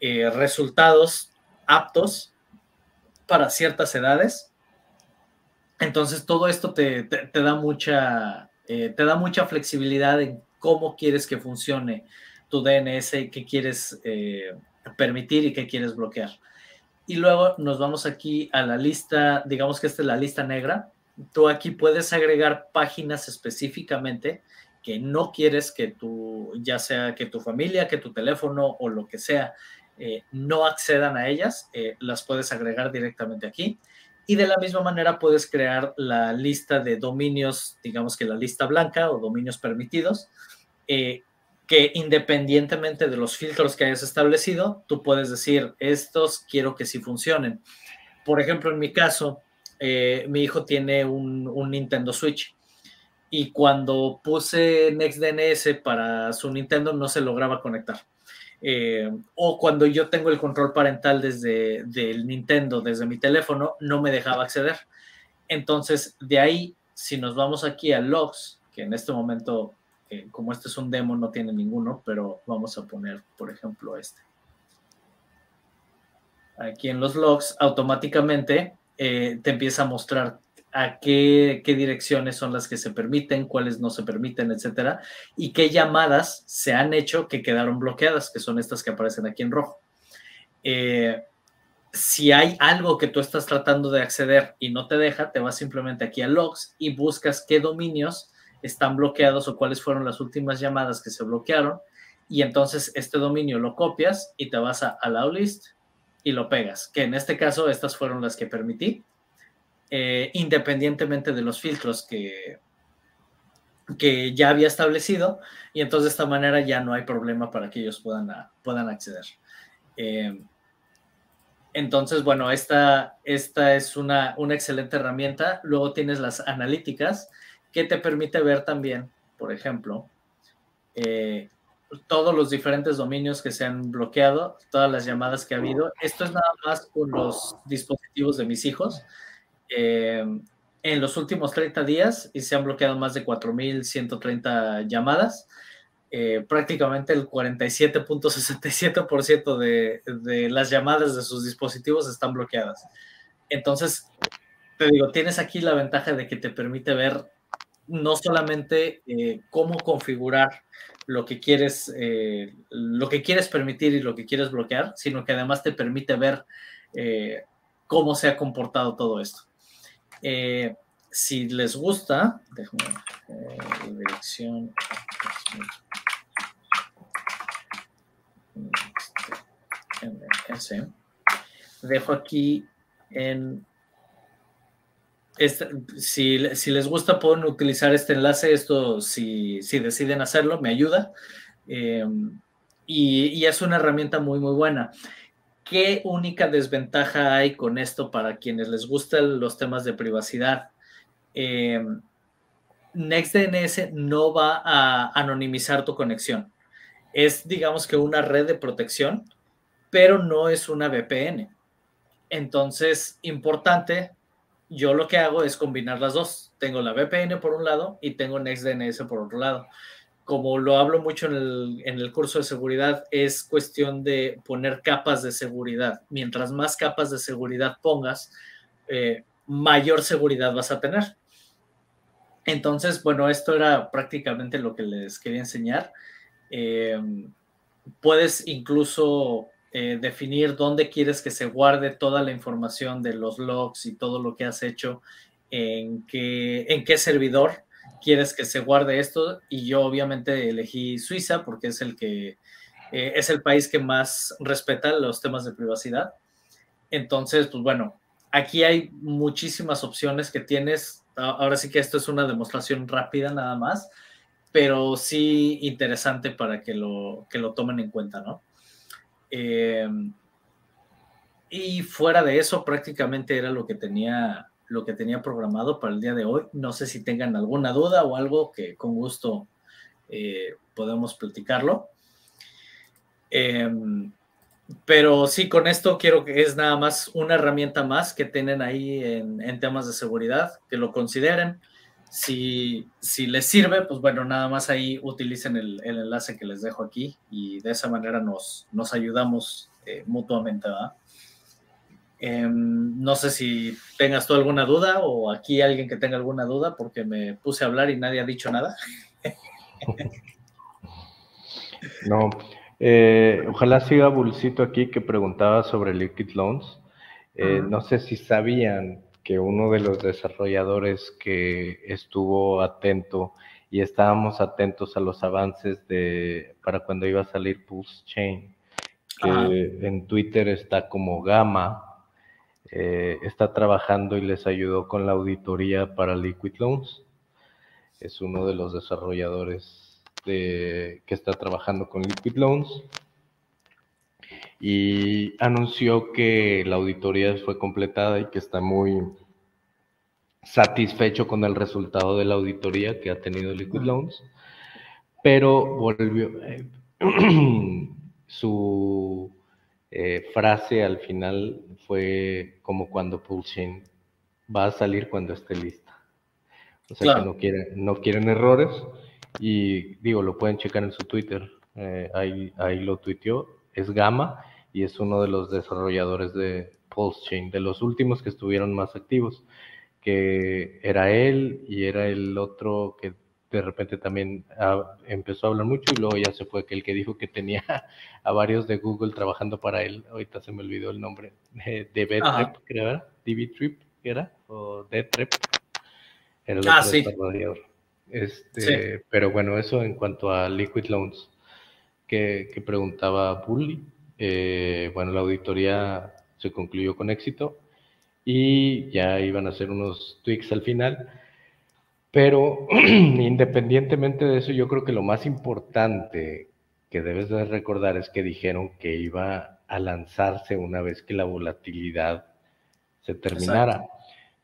S1: eh, resultados aptos para ciertas edades. Entonces todo esto te, da mucha, eh, te da mucha flexibilidad en cómo quieres que funcione tu DNS, qué quieres permitir y qué quieres bloquear. Y luego nos vamos aquí a la lista, digamos que esta es la lista negra. Tú aquí puedes agregar páginas específicamente que no quieres que tu, ya sea que tu familia, que tu teléfono o lo que sea, eh, no accedan a ellas, eh, las puedes agregar directamente aquí. Y de la misma manera puedes crear la lista de dominios, digamos que la lista blanca o dominios permitidos, eh, que independientemente de los filtros que hayas establecido, tú puedes decir, estos quiero que sí funcionen. Por ejemplo, en mi caso, eh, mi hijo tiene un, Nintendo Switch y cuando puse NextDNS para su Nintendo no se lograba conectar. Eh, o cuando yo tengo el control parental desde el Nintendo, desde mi teléfono, no me dejaba acceder. Entonces, de ahí, si nos vamos aquí a logs, que en este momento como este es un demo, no tiene ninguno, pero vamos a poner, por ejemplo, este. Aquí en los logs, automáticamente eh, te empieza a mostrar a qué, qué, direcciones son las que se permiten, cuáles no se permiten, etcétera, y qué llamadas se han hecho que quedaron bloqueadas, que son estas que aparecen aquí en rojo. Eh, si hay algo que tú estás tratando de acceder y no te deja, te vas simplemente aquí a logs y buscas qué dominios están bloqueados o cuáles fueron las últimas llamadas que se bloquearon. Y entonces este dominio lo copias y te vas a allow list y lo pegas, que en este caso estas fueron las que permití, eh, independientemente de los filtros que, que ya había establecido. Y entonces de esta manera ya no hay problema para que ellos puedan, puedan acceder. Eh, entonces, bueno, esta, esta es una, una, excelente herramienta. Luego tienes las analíticas que te permite ver también, por ejemplo, eh, todos los diferentes dominios que se han bloqueado, todas las llamadas que ha habido. Esto es nada más con los dispositivos de mis hijos. Eh, en los últimos 30 días y se han bloqueado más de 4.130 llamadas. Eh, prácticamente el 47.67% de, de las llamadas de sus dispositivos están bloqueadas. Entonces, te digo, tienes aquí la ventaja de que te permite ver no solamente eh, cómo configurar lo que quieres, eh, lo que quieres permitir y lo que quieres bloquear, sino que además te permite ver cómo se ha comportado todo esto. si les gusta, déjame dirección Dejo aquí en... si, les gusta pueden utilizar este enlace, esto si, deciden hacerlo, me ayuda. Em, y, es una herramienta muy, muy buena. ¿Qué única desventaja hay con esto para quienes les gustan los temas de privacidad? Eh, NextDNS no va a anonimizar tu conexión. Es, digamos que, una red de protección pero no es una VPN. Entonces, importante, yo lo que hago es combinar las dos. Tengo la VPN por un lado y tengo NextDNS por otro lado. Como lo hablo mucho en el, curso de seguridad, es cuestión de poner capas de seguridad. Mientras más capas de seguridad pongas, eh, mayor seguridad vas a tener. Entonces, bueno, esto era prácticamente lo que les quería enseñar. Eh, puedes incluso eh, definir dónde quieres que se guarde toda la información de los logs y todo lo que has hecho, en qué, en qué servidor quieres que se guarde esto. Y yo obviamente elegí Suiza porque es el que eh, es el país que más respeta los temas de privacidad. Entonces, pues bueno, aquí hay muchísimas opciones que tienes. Ahora sí que esto es una demostración rápida nada más, pero sí interesante para que lo, que lo tomen en cuenta, ¿no? Eh, y fuera de eso, prácticamente era lo que tenía lo que tenía programado para el día de hoy. No sé si tengan alguna duda o algo que con gusto eh, podemos platicarlo. Eh, pero sí, con esto quiero que es nada más una herramienta más que tienen ahí en temas de seguridad, que lo consideren. Si, si, les sirve, pues bueno, nada más ahí utilicen el, enlace que les dejo aquí y de esa manera nos, nos ayudamos eh, mutuamente, ¿verdad? Em, no sé si tengas tú alguna duda o aquí alguien que tenga alguna duda porque me puse a hablar y nadie ha dicho nada.
S2: no, eh, ojalá siga Bulcito aquí que preguntaba sobre Liquid Loans. Eh, no sé si sabían que uno de los desarrolladores que estuvo atento y estábamos atentos a los avances de para cuando iba a salir Pulse Chain, que en Twitter está como Gama, eh, está trabajando y les ayudó con la auditoría para Liquid Loans. Es uno de los desarrolladores que está trabajando con Liquid Loans y anunció que la auditoría fue completada y que está muy satisfecho con el resultado de la auditoría que ha tenido Liquid Loans, pero volvió eh, su eh, frase al final fue como cuando Pulsing va a salir cuando esté lista. O sea que no quieren, no quieren errores y digo, lo pueden checar en su Twitter, eh, ahí, ahí lo tuiteó es Gama y es uno de los desarrolladores de Pulse Chain, de los últimos que estuvieron más activos, que era él y era el otro que de repente también ah, empezó a hablar mucho y luego ya se fue que el que dijo que tenía a varios de Google trabajando para él, ahorita se me olvidó el nombre, de Trip, creo, ¿era? DB Trip, ¿era? O Trip, era el ah, otro desarrollador. Este, Pero bueno, eso en cuanto a Liquid Loans que, preguntaba Bully. Eh, bueno, la auditoría se concluyó con éxito y ya iban a hacer unos tweaks al final. Pero independientemente de eso, yo creo que lo más importante que debes de recordar es que dijeron que iba a lanzarse una vez que la volatilidad se terminara.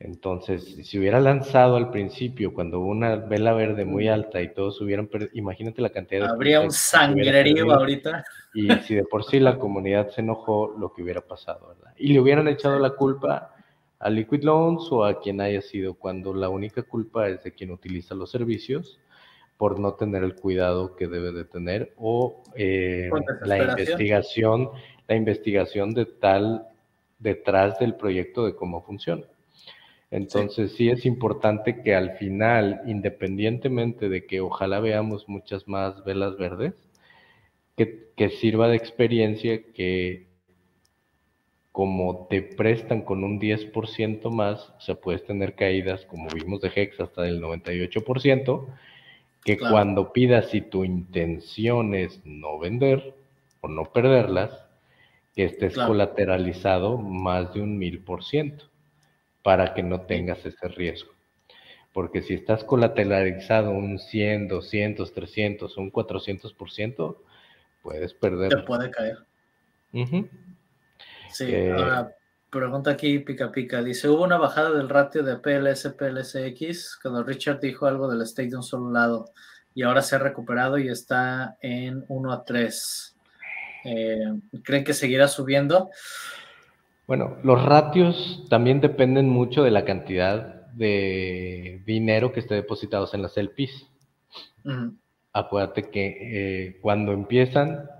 S2: Entonces, si hubiera lanzado al principio, cuando hubo una vela verde muy alta y todos hubieran perdido, imagínate la cantidad
S1: de... Habría un sangrerío ahorita.
S2: Y si de por sí la comunidad se enojó, lo que hubiera pasado, ¿verdad? Y le hubieran echado la culpa a Liquid Loans o a quien haya sido, cuando la única culpa es de quien utiliza los servicios por no tener el cuidado que debe de tener o eh, la investigación, la investigación de tal detrás del proyecto de cómo funciona. Entonces sí. es importante que al final, independientemente de que ojalá veamos muchas más velas verdes, que, sirva de experiencia que como te prestan con un 10% más, o sea, puedes tener caídas, como vimos de Hex, hasta del 98%, que cuando pidas si tu intención es no vender o no perderlas, que estés colateralizado más de un mil por ciento para que no tengas ese riesgo. Porque si estás colateralizado un 100, 200, 300, un 400%, puedes perder.
S1: Te puede caer. Sí, eh, ahora pregunta aquí Pica Pica. Dice, hubo una bajada del ratio de PLS, PLSX cuando Richard dijo algo del stake de un solo lado y ahora se ha recuperado y está en 1 a 3. Eh, ¿Creen que seguirá subiendo?
S2: Bueno, los ratios también dependen mucho de la cantidad de dinero que esté depositados en las LPs. Acuérdate que eh, cuando empiezan,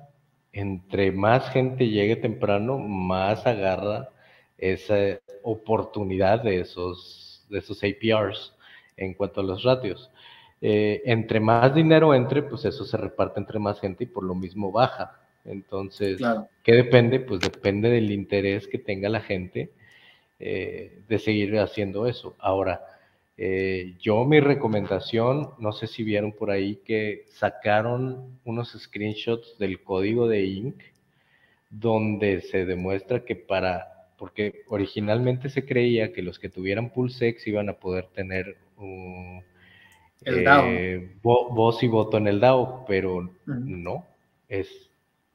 S2: entre más gente llegue temprano, más agarra esa oportunidad de esos, de esos APRs en cuanto a los ratios. Eh, entre más dinero entre, pues eso se reparte entre más gente y por lo mismo baja. Entonces, ¿qué depende? Pues depende del interés que tenga la gente eh, de seguir haciendo eso. Ahora, eh, yo mi recomendación, no sé si vieron por ahí que sacaron unos screenshots del código de Inc. donde se demuestra que para, porque originalmente se creía que los que tuvieran PulseX iban a poder tener un, eh, voz y voto en el DAO, pero no, es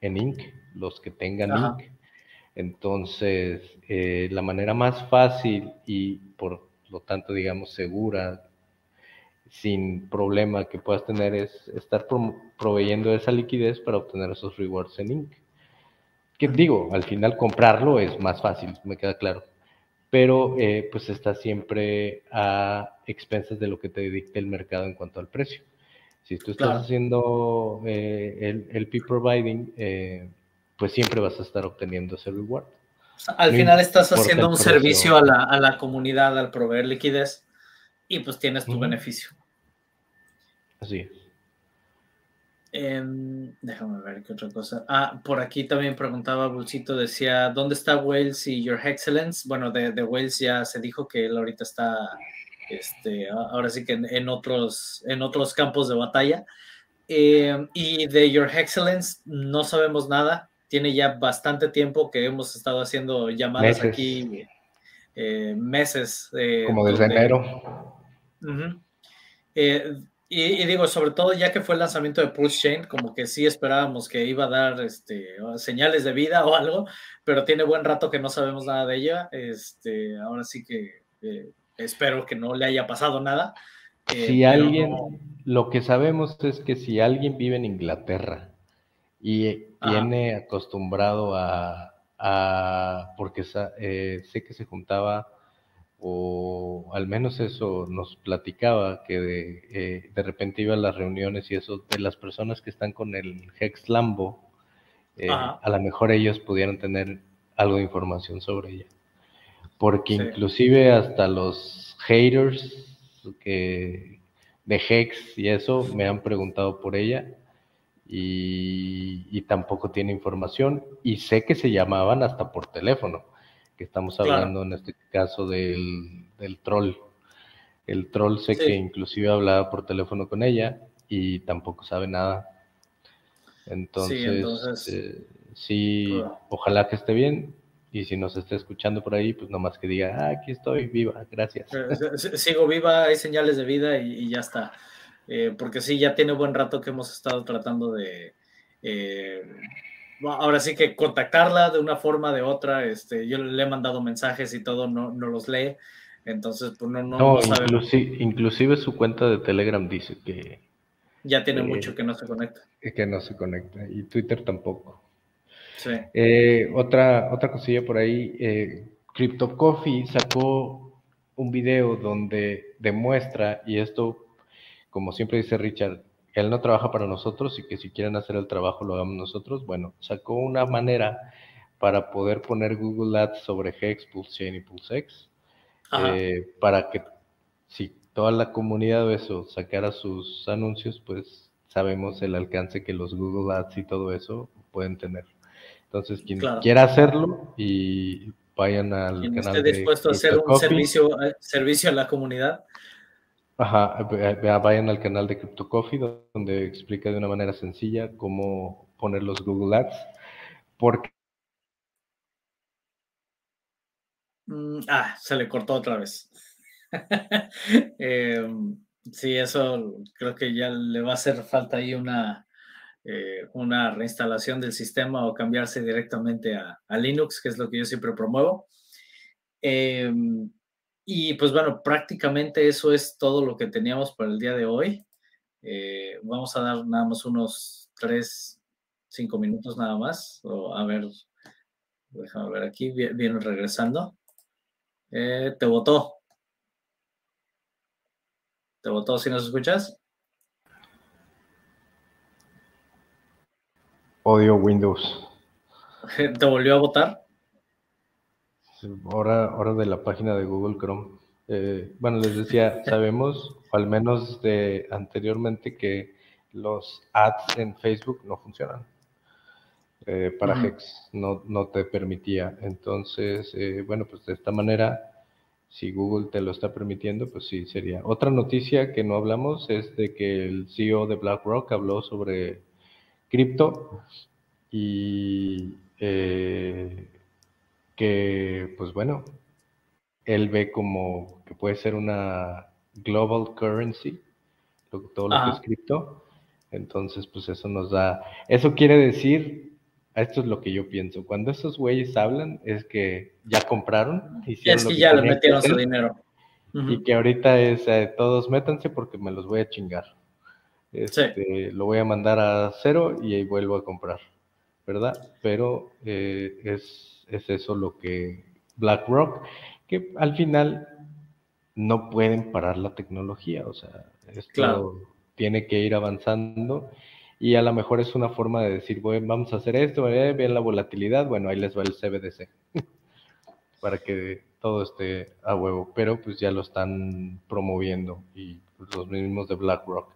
S2: en Inc., los que tengan Inc. Entonces, eh, la manera más fácil y por lo tanto, digamos, segura, sin problema que puedas tener es estar proveyendo esa liquidez para obtener esos rewards en Inc. Que digo, al final comprarlo es más fácil, me queda claro. Pero eh, pues está siempre a expensas de lo que te dicte el mercado en cuanto al precio. Si tú estás haciendo eh, el, el providing, eh, pues siempre vas a estar obteniendo ese reward.
S1: Al final estás haciendo un servicio a la, a la, comunidad al proveer liquidez y pues tienes tu beneficio.
S2: Así es.
S1: Em, déjame ver qué otra cosa. Ah, por aquí también preguntaba Bulcito, decía, ¿dónde está Wales y Your Excellence? Bueno, de, de Wales ya se dijo que él ahorita está este, ahora sí que en, otros, en otros campos de batalla. Eh, y de Your Excellence no sabemos nada. Tiene ya bastante tiempo que hemos estado haciendo llamadas aquí, eh, meses.
S2: Eh, Como desde enero.
S1: y, digo, sobre todo ya que fue el lanzamiento de Pulse Chain, como que sí esperábamos que iba a dar este, señales de vida o algo, pero tiene buen rato que no sabemos nada de ella. Este, ahora sí que Espero que no le haya pasado nada.
S2: Eh, si alguien, lo que sabemos es que si alguien vive en Inglaterra y viene acostumbrado a, porque eh, sé que se juntaba, o al menos eso nos platicaba, que de, eh, de, repente iba a las reuniones y eso, de las personas que están con el Hex Lambo, a lo mejor ellos pudieran tener algo de información sobre ella. Porque inclusive hasta los haters que de Hex y eso me han preguntado por ella y, tampoco tiene información y sé que se llamaban hasta por teléfono, que estamos hablando en este caso del, troll. El troll sé que inclusive hablaba por teléfono con ella y tampoco sabe nada. Entonces, sí, eh, ojalá que esté bien. Y si nos está escuchando por ahí, pues nomás que diga, ah, aquí estoy, viva, gracias.
S1: Eh, sigo viva, hay señales de vida y, ya está. Eh, porque sí, ya tiene buen rato que hemos estado tratando de, ahora sí que contactarla de una forma o de otra. Este, yo le he mandado mensajes y todo, no, no los lee. Entonces, pues no, no,
S2: no, inclusive, su cuenta de Telegram dice que...
S1: Ya tiene mucho que no se conecta.
S2: Que no se conecta. Y Twitter tampoco. Sí. Eh, otra, otra cosilla por ahí. Eh, Crypto Coffee sacó un video donde demuestra, y esto, como siempre dice Richard, él no trabaja para nosotros y que si quieren hacer el trabajo lo hagamos nosotros. Bueno, sacó una manera para poder poner Google Ads sobre Hex, PulseChain y PulseX eh, para que si toda la comunidad de eso sacara sus anuncios, pues sabemos el alcance que los Google Ads y todo eso pueden tener. Entonces, quien quiera hacerlo y vayan al
S1: quien canal esté dispuesto a hacer un servicio, eh, servicio a la comunidad.
S2: Ajá, vayan al canal de Crypto Coffee donde explica de una manera sencilla cómo poner los Google Ads. Porque
S1: Mm, ah, se le cortó otra vez. Em, sí, eso creo que ya le va a hacer falta ahí una, eh, una reinstalación del sistema o cambiarse directamente a, Linux, que es lo que yo siempre promuevo. Em, y pues bueno, prácticamente eso es todo lo que teníamos para el día de hoy. Eh, vamos a dar nada más unos 3, 5 minutos nada más. O a ver, déjame ver aquí, viene regresando. Eh, te votó. ¿Te votó si nos escuchas?
S2: Odio Windows.
S1: ¿Te volvió a votar?
S2: Ahora, ahora de la página de Google Chrome. Eh, bueno, les decía, sabemos, o al menos de anteriormente, que los ads en Facebook no funcionan. Eh, para Hex, no, no, te permitía. Entonces, eh, bueno, pues de esta manera, si Google te lo está permitiendo, pues sí, sería. Otra noticia que no hablamos es de que el CEO de BlackRock habló sobre cripto y eh, que, pues bueno, él ve como que puede ser una global currency, todo lo que es cripto. Entonces, pues eso nos da, eso quiere decir esto es lo que yo pienso. Cuando esos güeyes hablan, es que ya compraron.
S1: Es que, ya le metieron su dinero.
S2: Y que ahorita es, eh, todos métanse porque me los voy a chingar. Este, lo voy a mandar a cero y ahí vuelvo a comprar, ¿verdad? Pero eh, es, es eso lo que BlackRock, que al final no pueden parar la tecnología, o sea, esto tiene que ir avanzando y a lo mejor es una forma de decir, bueno, vamos a hacer esto, eh, vean la volatilidad, bueno, ahí les va el CBDC, para que todo esté a huevo, pero pues ya lo están promoviendo y los mismos de BlackRock.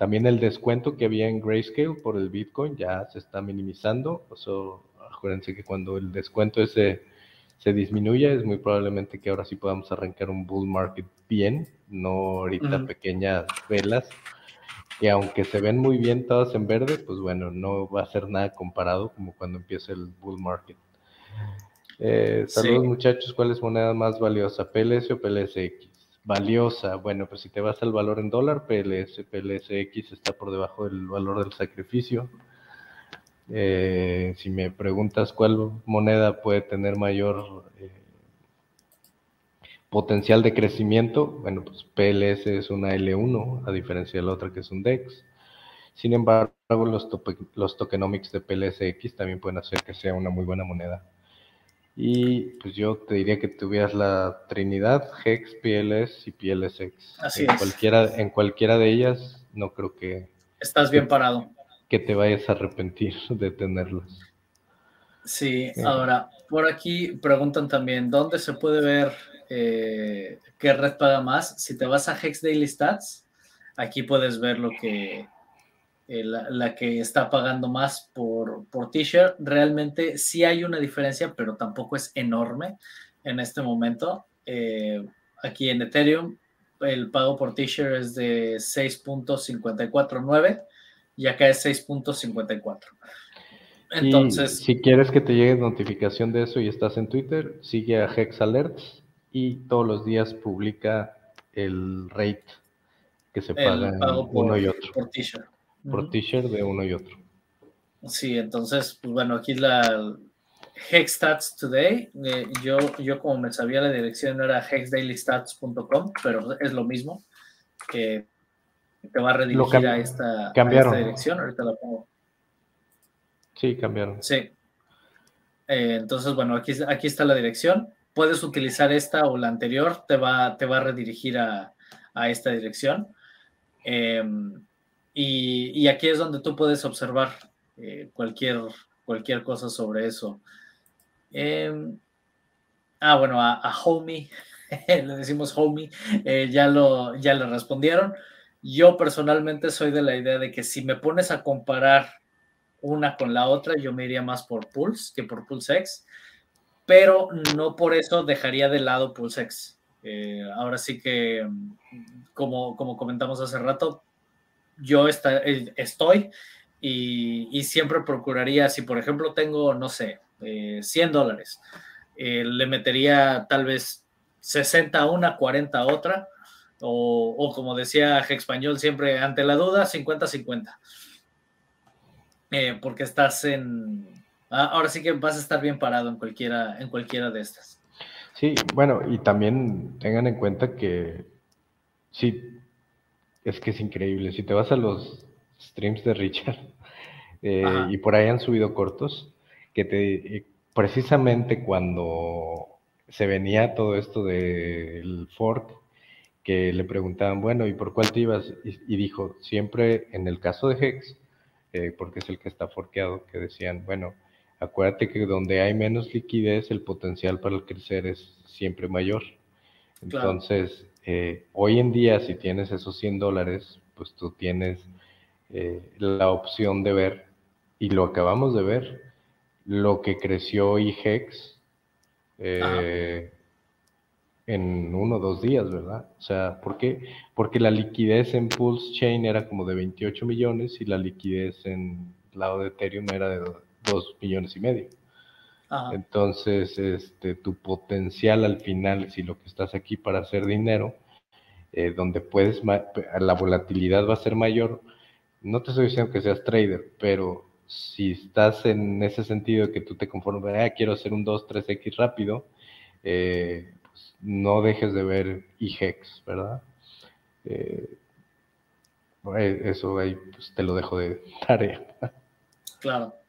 S2: También el descuento que había en Grayscale por el Bitcoin ya se está minimizando, eso, acuérdense que cuando el descuento ese se disminuye, es muy probablemente que ahora sí podamos arrancar un bull market bien, no ahorita pequeñas velas que aunque se ven muy bien todas en verde, pues bueno, no va a ser nada comparado como cuando empieza el bull market. Eh, saludos muchachos, ¿cuál es moneda más valiosa, PLS o PLSX? Valiosa, bueno, pues si te vas al valor en dólar, PLS, PLSX está por debajo del valor del sacrificio. Eh, si me preguntas cuál moneda puede tener mayor eh, Potencial de crecimiento, bueno, pues PLS es una L1, a diferencia de la otra que es un DEX. Sin embargo, los, los tokenomics de PLSX también pueden hacer que sea una muy buena moneda. Y pues yo te diría que tuvieras la Trinidad, HEX, PLS y PLSX.
S1: Así
S2: en
S1: es.
S2: Cualquiera, en cualquiera de ellas, no creo que...
S1: Estás bien parado.
S2: Que te vayas a arrepentir de tenerlas.
S1: Sí, ahora, por aquí preguntan también, ¿dónde se puede ver eh, qué red paga más? Si te vas a Hex Daily Stats, aquí puedes ver lo que eh, la, que está pagando más por, por t-shirt. Realmente sí hay una diferencia, pero tampoco es enorme en este momento. Eh, aquí en Ethereum, el pago por t-shirt es de 6.549 y acá es 6.54.
S2: Entonces, si quieres que te llegue notificación de eso y estás en Twitter, sigue a Hex Alerts y todos los días publica el rate que se paga uno y otro. Por t-shirt. Por t-shirt de uno y otro.
S1: Sí, entonces, pues bueno, aquí la Hexstats Today. Eh, yo, yo como me sabía la dirección era hexdailystats.com, pero es lo mismo que te va a redirigir a esta, a esta dirección. Ahorita la pongo.
S2: Sí, cambiaron.
S1: Sí. Eh, entonces, bueno, aquí, aquí está la dirección. Puedes utilizar esta o la anterior, te va, te va a redirigir a, esta dirección. Em, y, aquí es donde tú puedes observar eh, cualquier, cualquier cosa sobre eso. Em, ah, bueno, a, Homie, le decimos Homie, eh, ya, lo, ya le respondieron. Yo personalmente soy de la idea de que si me pones a comparar una con la otra, yo me iría más por Pulse que por PulseX, pero no por eso dejaría de lado PulseX. Eh, ahora sí que, como, como comentamos hace rato, yo eh, estoy y, siempre procuraría, si por ejemplo tengo, no sé, 100 eh, dólares, le metería tal vez 60 a una, 40 a otra, o, o como decía Español siempre, ante la duda, 50-50. Eh, porque estás en... Ah, ahora sí que vas a estar bien parado en cualquiera, en cualquiera de estas.
S2: Sí, bueno, y también tengan en cuenta que sí, es que es increíble. Si te vas a los streams de Richard eh, y por ahí han subido cortos, que te eh, precisamente cuando se venía todo esto del fork, que le preguntaban, bueno, ¿y por cuál te ibas? y dijo, siempre en el caso de Hex, eh, porque es el que está forqueado, que decían, bueno, acuérdate que donde hay menos liquidez, el potencial para el crecer es siempre mayor. Entonces, eh, hoy en día, si tienes esos 100 dólares, pues tú tienes eh, la opción de ver, y lo acabamos de ver, lo que creció IGEX en uno o dos días, ¿verdad? O sea, ¿por qué? Porque la liquidez en Pulse Chain era como de 28 millones y la liquidez en lado de Ethereum era de 2 millones y medio. Entonces, este, tu potencial al final, si lo que estás aquí para hacer dinero, eh, donde puedes, la volatilidad va a ser mayor. No te estoy diciendo que seas trader, pero si estás en ese sentido de que tú te conformas, ah, quiero hacer un 2, 3X rápido, eh, no dejes de ver IGEX, ¿verdad? Eh, eso ahí pues, te lo dejo de tarea.
S1: Claro.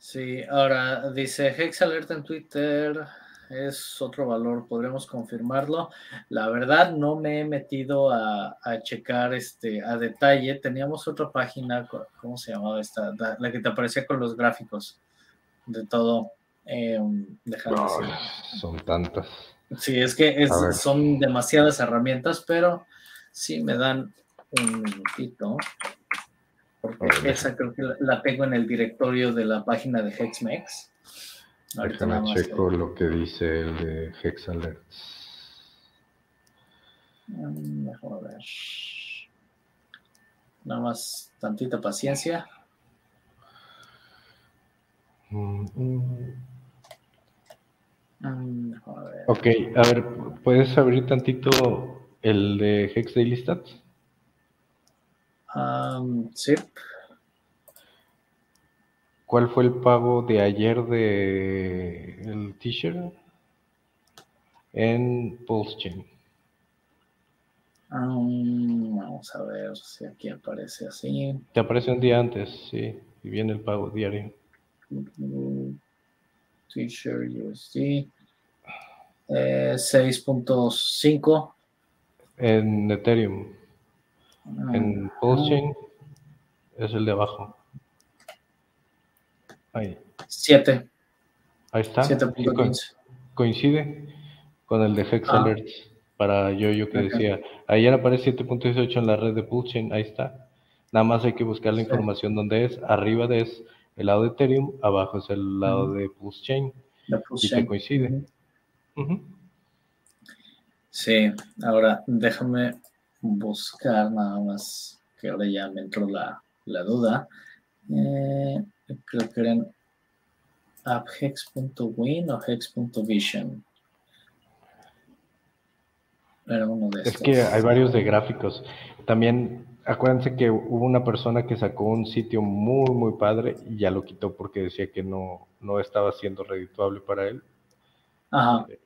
S1: Sí, ahora dice Hex Alert en Twitter es otro valor, podremos confirmarlo. La verdad no me he metido a, checar este a detalle. Teníamos otra página, ¿cómo se llamaba esta? La que te aparecía con los gráficos de todo. Eh,
S2: son tantas.
S1: Sí, es que son demasiadas herramientas, pero sí me dan un minutito. Porque esa creo que la, tengo en el directorio de la página de Hexmex.
S2: Ahorita me checo lo que dice el de Hex
S1: mm, ver. Nada más tantita paciencia. Mm, mm.
S2: Mm, ok, a ver, ¿puedes abrir tantito el de Hex Daily Stats?
S1: Sí.
S2: ¿Cuál fue el pago de ayer de el t-shirt? En Pulse Chain.
S1: vamos a ver si aquí aparece así.
S2: Te aparece un día antes, sí, y viene el pago diario.
S1: T-shirt USD. 6.5.
S2: En Ethereum. En Pulsechain es el de abajo. Ahí.
S1: 7.
S2: Ahí está. coincide con el de Hex ah. Alerts para yo, yo que decía. Ayer aparece 7.18 en la red de Pulsechain, ahí está. Nada más hay que buscar la información donde es. Arriba de es el lado de Ethereum, abajo es el lado de Pulsechain. y que coincide.
S1: Sí, ahora déjame buscar nada más, que ahora ya me entró la, duda. Eh, creo que eran apphex.win o hex.vision.
S2: Era uno de estos. Es que hay varios de gráficos. También acuérdense que hubo una persona que sacó un sitio muy, muy padre y ya lo quitó porque decía que no, no estaba siendo redituable para él. Ajá. Eh,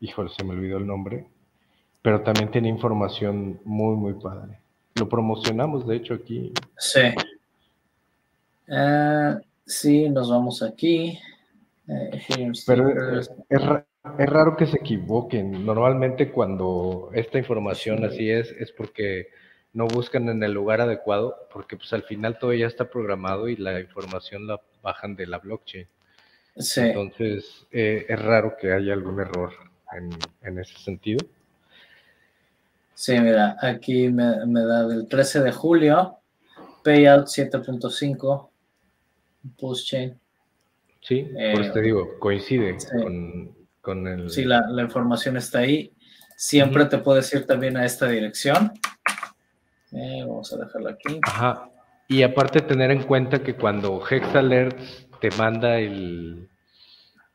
S2: híjole, se me olvidó el nombre pero también tiene información muy, muy padre. Lo promocionamos, de hecho, aquí.
S1: Sí. Eh, sí, nos vamos aquí.
S2: Eh, pero es, raro que se equivoquen. Normalmente cuando esta información así es, es porque no buscan en el lugar adecuado, porque pues al final todo ya está programado y la información la bajan de la blockchain. Sí. Entonces eh, es raro que haya algún error en, en ese sentido.
S1: Sí, mira, aquí me, da del 13 de julio, payout 7.5, push chain.
S2: Sí, por eso te eh, digo, coincide con, el...
S1: Sí, la, información está ahí. Siempre te puedes ir también a esta dirección. Eh, vamos a dejarlo aquí.
S2: Ajá. Y aparte tener en cuenta que cuando Hex Alerts te manda el,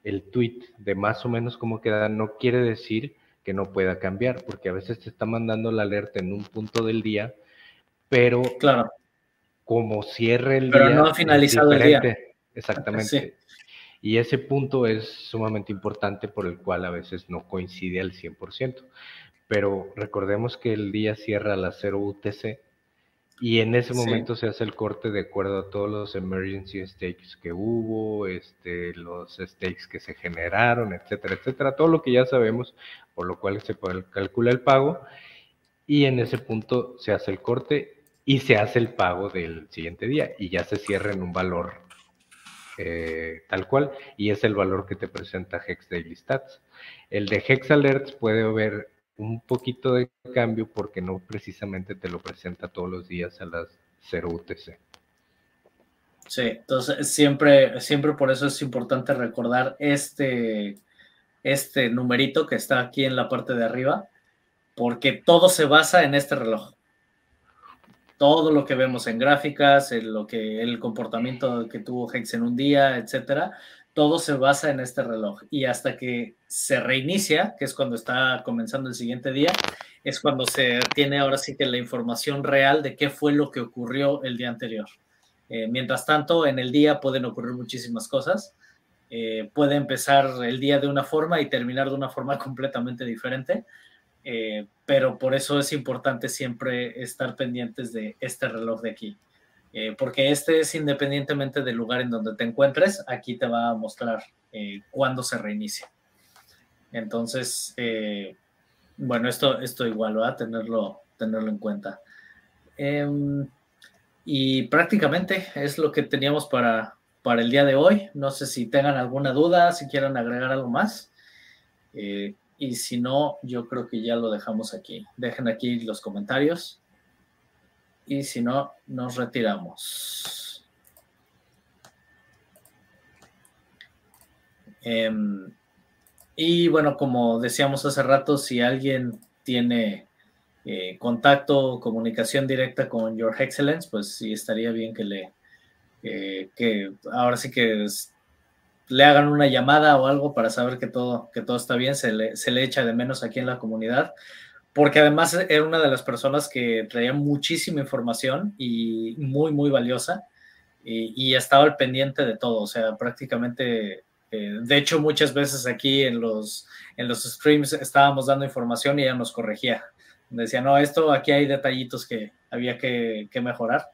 S2: el tweet de más o menos cómo queda, no quiere decir que no pueda cambiar, porque a veces te está mandando la alerta en un punto del día, pero
S1: claro.
S2: como cierre el
S1: día. Pero no ha finalizado el día.
S2: Exactamente. Y ese punto es sumamente importante por el cual a veces no coincide al 100%. Pero recordemos que el día cierra a las 0 UTC y en ese momento se hace el corte de acuerdo a todos los emergency stakes que hubo, este, los stakes que se generaron, etcétera, etcétera, todo lo que ya sabemos, por lo cual se calcula el pago. Y en ese punto se hace el corte y se hace el pago del siguiente día y ya se cierra en un valor eh, tal cual y es el valor que te presenta Hex Daily Stats. El de Hex Alerts puede ver un poquito de cambio porque no precisamente te lo presenta todos los días a las 0 UTC.
S1: Sí, entonces siempre, siempre por eso es importante recordar este, este numerito que está aquí en la parte de arriba, porque todo se basa en este reloj. Todo lo que vemos en gráficas, en lo que el comportamiento que tuvo Hex en un día, etcétera, todo se basa en este reloj y hasta que se reinicia, que es cuando está comenzando el siguiente día, es cuando se tiene ahora sí que la información real de qué fue lo que ocurrió el día anterior. Eh, mientras tanto, en el día pueden ocurrir muchísimas cosas. Eh, puede empezar el día de una forma y terminar de una forma completamente diferente, eh, pero por eso es importante siempre estar pendientes de este reloj de aquí. Eh, porque este es independientemente del lugar en donde te encuentres, aquí te va a mostrar eh, cuándo se reinicia. Entonces, eh, bueno, esto, esto igual va a tenerlo, tenerlo en cuenta. Em, y prácticamente es lo que teníamos para, para el día de hoy. No sé si tengan alguna duda, si quieran agregar algo más. y si no, yo creo que ya lo dejamos aquí. Dejen aquí los comentarios y si no, nos retiramos. Em, y bueno, como decíamos hace rato, si alguien tiene eh, contacto, comunicación directa con Your Excellence, pues sí estaría bien que le, eh, que ahora sí que le hagan una llamada o algo para saber que todo, que todo está bien, se le, se le echa de menos aquí en la comunidad porque además era una de las personas que traía muchísima información y muy, muy valiosa y, estaba al pendiente de todo, o sea, prácticamente, eh, de hecho muchas veces aquí en los, en los streams estábamos dando información y ella nos corregía, decía, no, esto aquí hay detallitos que había que, mejorar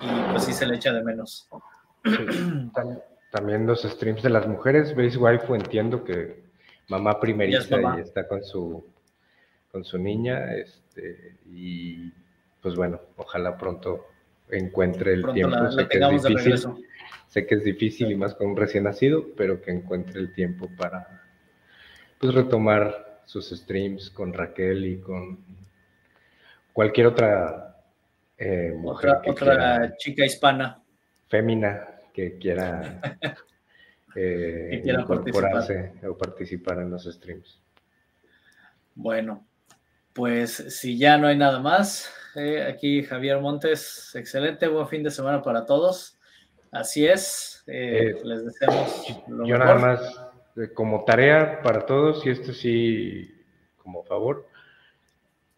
S1: y pues sí se le echa de menos.
S2: también, los streams de las mujeres, veis waifu, entiendo que mamá primeriza y está con su con su niña, este, y pues bueno, ojalá pronto encuentre el tiempo. sé, que es difícil, sé que es difícil y más con un recién nacido, pero que encuentre el tiempo para pues, retomar sus streams con Raquel y con cualquier otra
S1: eh, mujer. Otra, chica hispana.
S2: Fémina que quiera, eh, incorporarse o participar en los streams.
S1: Bueno, pues si ya no hay nada más, eh, aquí Javier Montes, excelente, buen fin de semana para todos. Así es, eh, eh, les deseamos
S2: lo Yo nada más, como tarea para todos, y esto sí, como favor,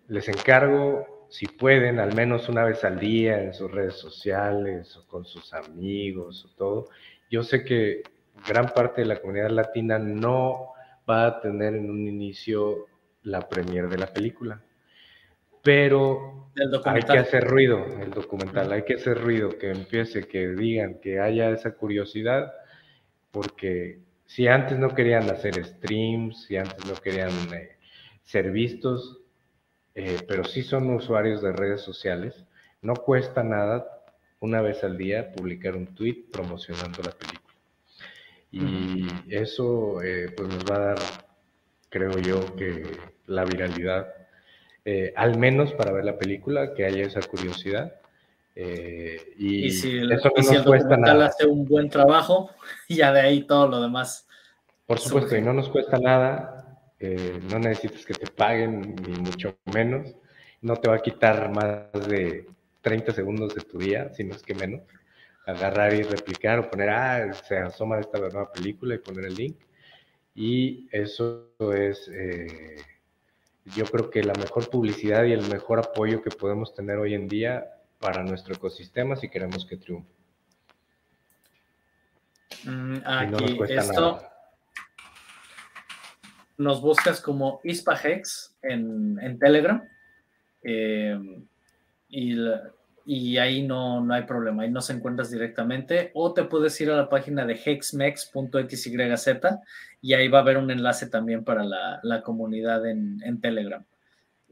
S2: les encargo, si pueden, al menos una vez al día en sus redes sociales o con sus amigos o todo. Yo sé que gran parte de la comunidad latina no va a tener en un inicio la premier de la película. Pero hay que hacer ruido, el documental, hay que hacer ruido, que empiece, que digan, que haya esa curiosidad, porque si antes no querían hacer streams, si antes no querían eh, ser vistos, eh, pero sí son usuarios de redes sociales, no cuesta nada una vez al día publicar un tweet promocionando la película. Y eso eh, pues nos va a dar creo yo que la viralidad, eh, al menos para ver la película, que haya esa curiosidad. Eh, y,
S1: si el, eso no cuesta nada. hace un buen trabajo, ya de ahí todo lo demás.
S2: Por supuesto, y no nos cuesta nada, eh, no necesitas que te paguen, ni mucho menos. No te va a quitar más de 30 segundos de tu día, si no es que menos. Agarrar y replicar o poner, ah, se asoma esta nueva película y poner el link y eso es, eh, yo creo que la mejor publicidad y el mejor apoyo que podemos tener hoy en día para nuestro ecosistema si queremos que triunfe.
S1: Mm, aquí, esto nos buscas como ISPAHEX en, en Telegram eh, y la, y ahí no, no hay problema, ahí no se encuentras directamente, o te puedes ir a la página de hexmex.xyz y ahí va a haber un enlace también para la, comunidad en, Telegram.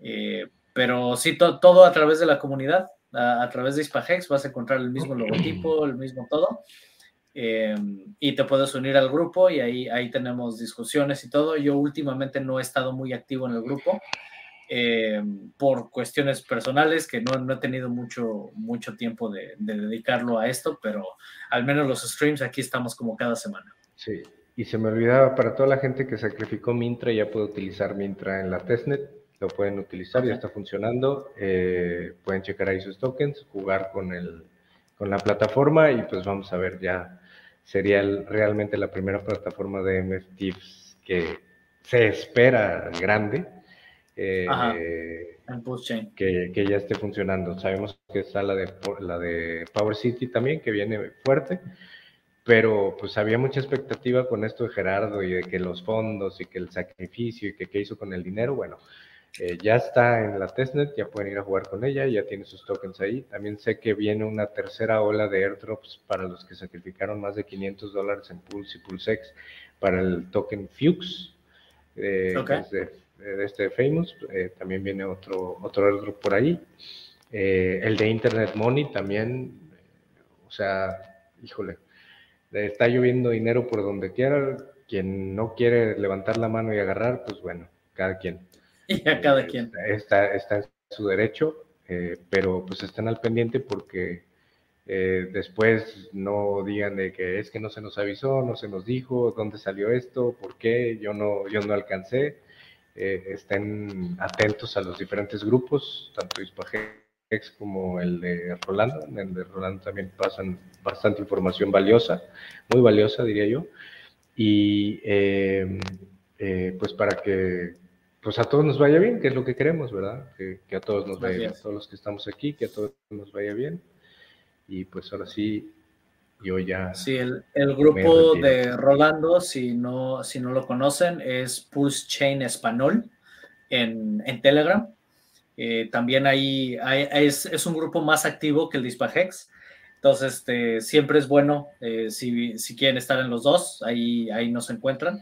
S1: Eh, pero sí, todo a través de la comunidad, a, través de Hispahex vas a encontrar el mismo logotipo, el mismo todo, eh, y te puedes unir al grupo y ahí, ahí tenemos discusiones y todo. Yo últimamente no he estado muy activo en el grupo. Eh, por cuestiones personales que no, no, he tenido mucho, mucho tiempo de, dedicarlo a esto, pero al menos los streams aquí estamos como cada semana.
S2: Sí, y se me olvidaba, para toda la gente que sacrificó Mintra, ya puede utilizar Mintra en la testnet, lo pueden utilizar, ya está funcionando, eh, pueden checar ahí sus tokens, jugar con, el, con la plataforma y pues vamos a ver, ya sería realmente la primera plataforma de MFTs que se espera grande eh, que, que, ya esté funcionando. Sabemos que está la de, la de Power City también, que viene fuerte, pero pues había mucha expectativa con esto de Gerardo y de que los fondos y que el sacrificio y que qué hizo con el dinero. Bueno, eh, ya está en la testnet, ya pueden ir a jugar con ella, ya tiene sus tokens ahí. También sé que viene una tercera ola de airdrops para los que sacrificaron más de 500 dólares en Pulse y PulseX para el token Fuchs. Eh, de este Famous, eh, también viene otro, otro airdrop por ahí. Eh, el de Internet Money también, o sea, híjole, está lloviendo dinero por donde quiera. Quien no quiere levantar la mano y agarrar, pues bueno, cada quien.
S1: Y a cada quien.
S2: Está, está en su derecho, eh, pero pues estén al pendiente porque después no digan de que es que no se nos avisó, no se nos dijo, dónde salió esto, por qué, yo no, yo no alcancé. Eh, estén atentos a los diferentes grupos, tanto Hispagex como el de Rolando. En el de Rolando también pasan bastante información valiosa, muy valiosa diría yo. Y eh, eh, pues para que pues a todos nos vaya bien, que es lo que queremos, ¿verdad? Que, a todos nos vaya bien, a todos los que estamos aquí, que a todos nos vaya bien. Y pues ahora sí, yo ya.
S1: Sí, el, el grupo de Rolando, si no, si no lo conocen, es Pulse Chain Español en, en Telegram. Eh, también ahí es, es, un grupo más activo que el Dispagex. Entonces, este, siempre es bueno, eh, si, si, quieren estar en los dos, ahí, ahí nos encuentran.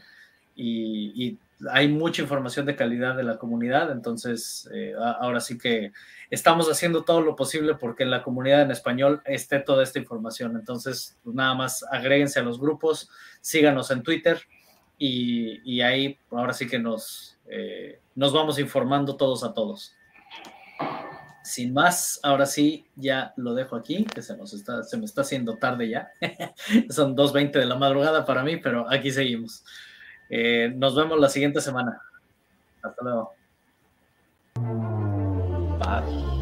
S1: Y, y, hay mucha información de calidad de la comunidad, entonces eh, ahora sí que estamos haciendo todo lo posible porque en la comunidad en español esté toda esta información. Entonces, pues, nada más agréguense a los grupos, síganos en Twitter y, ahí ahora sí que nos, eh, nos vamos informando todos a todos. Sin más, ahora sí, ya lo dejo aquí, que se, nos está, se me está haciendo tarde ya. Son 2.20 de la madrugada para mí, pero aquí seguimos. Eh, nos vemos la siguiente semana. Hasta luego. Bye.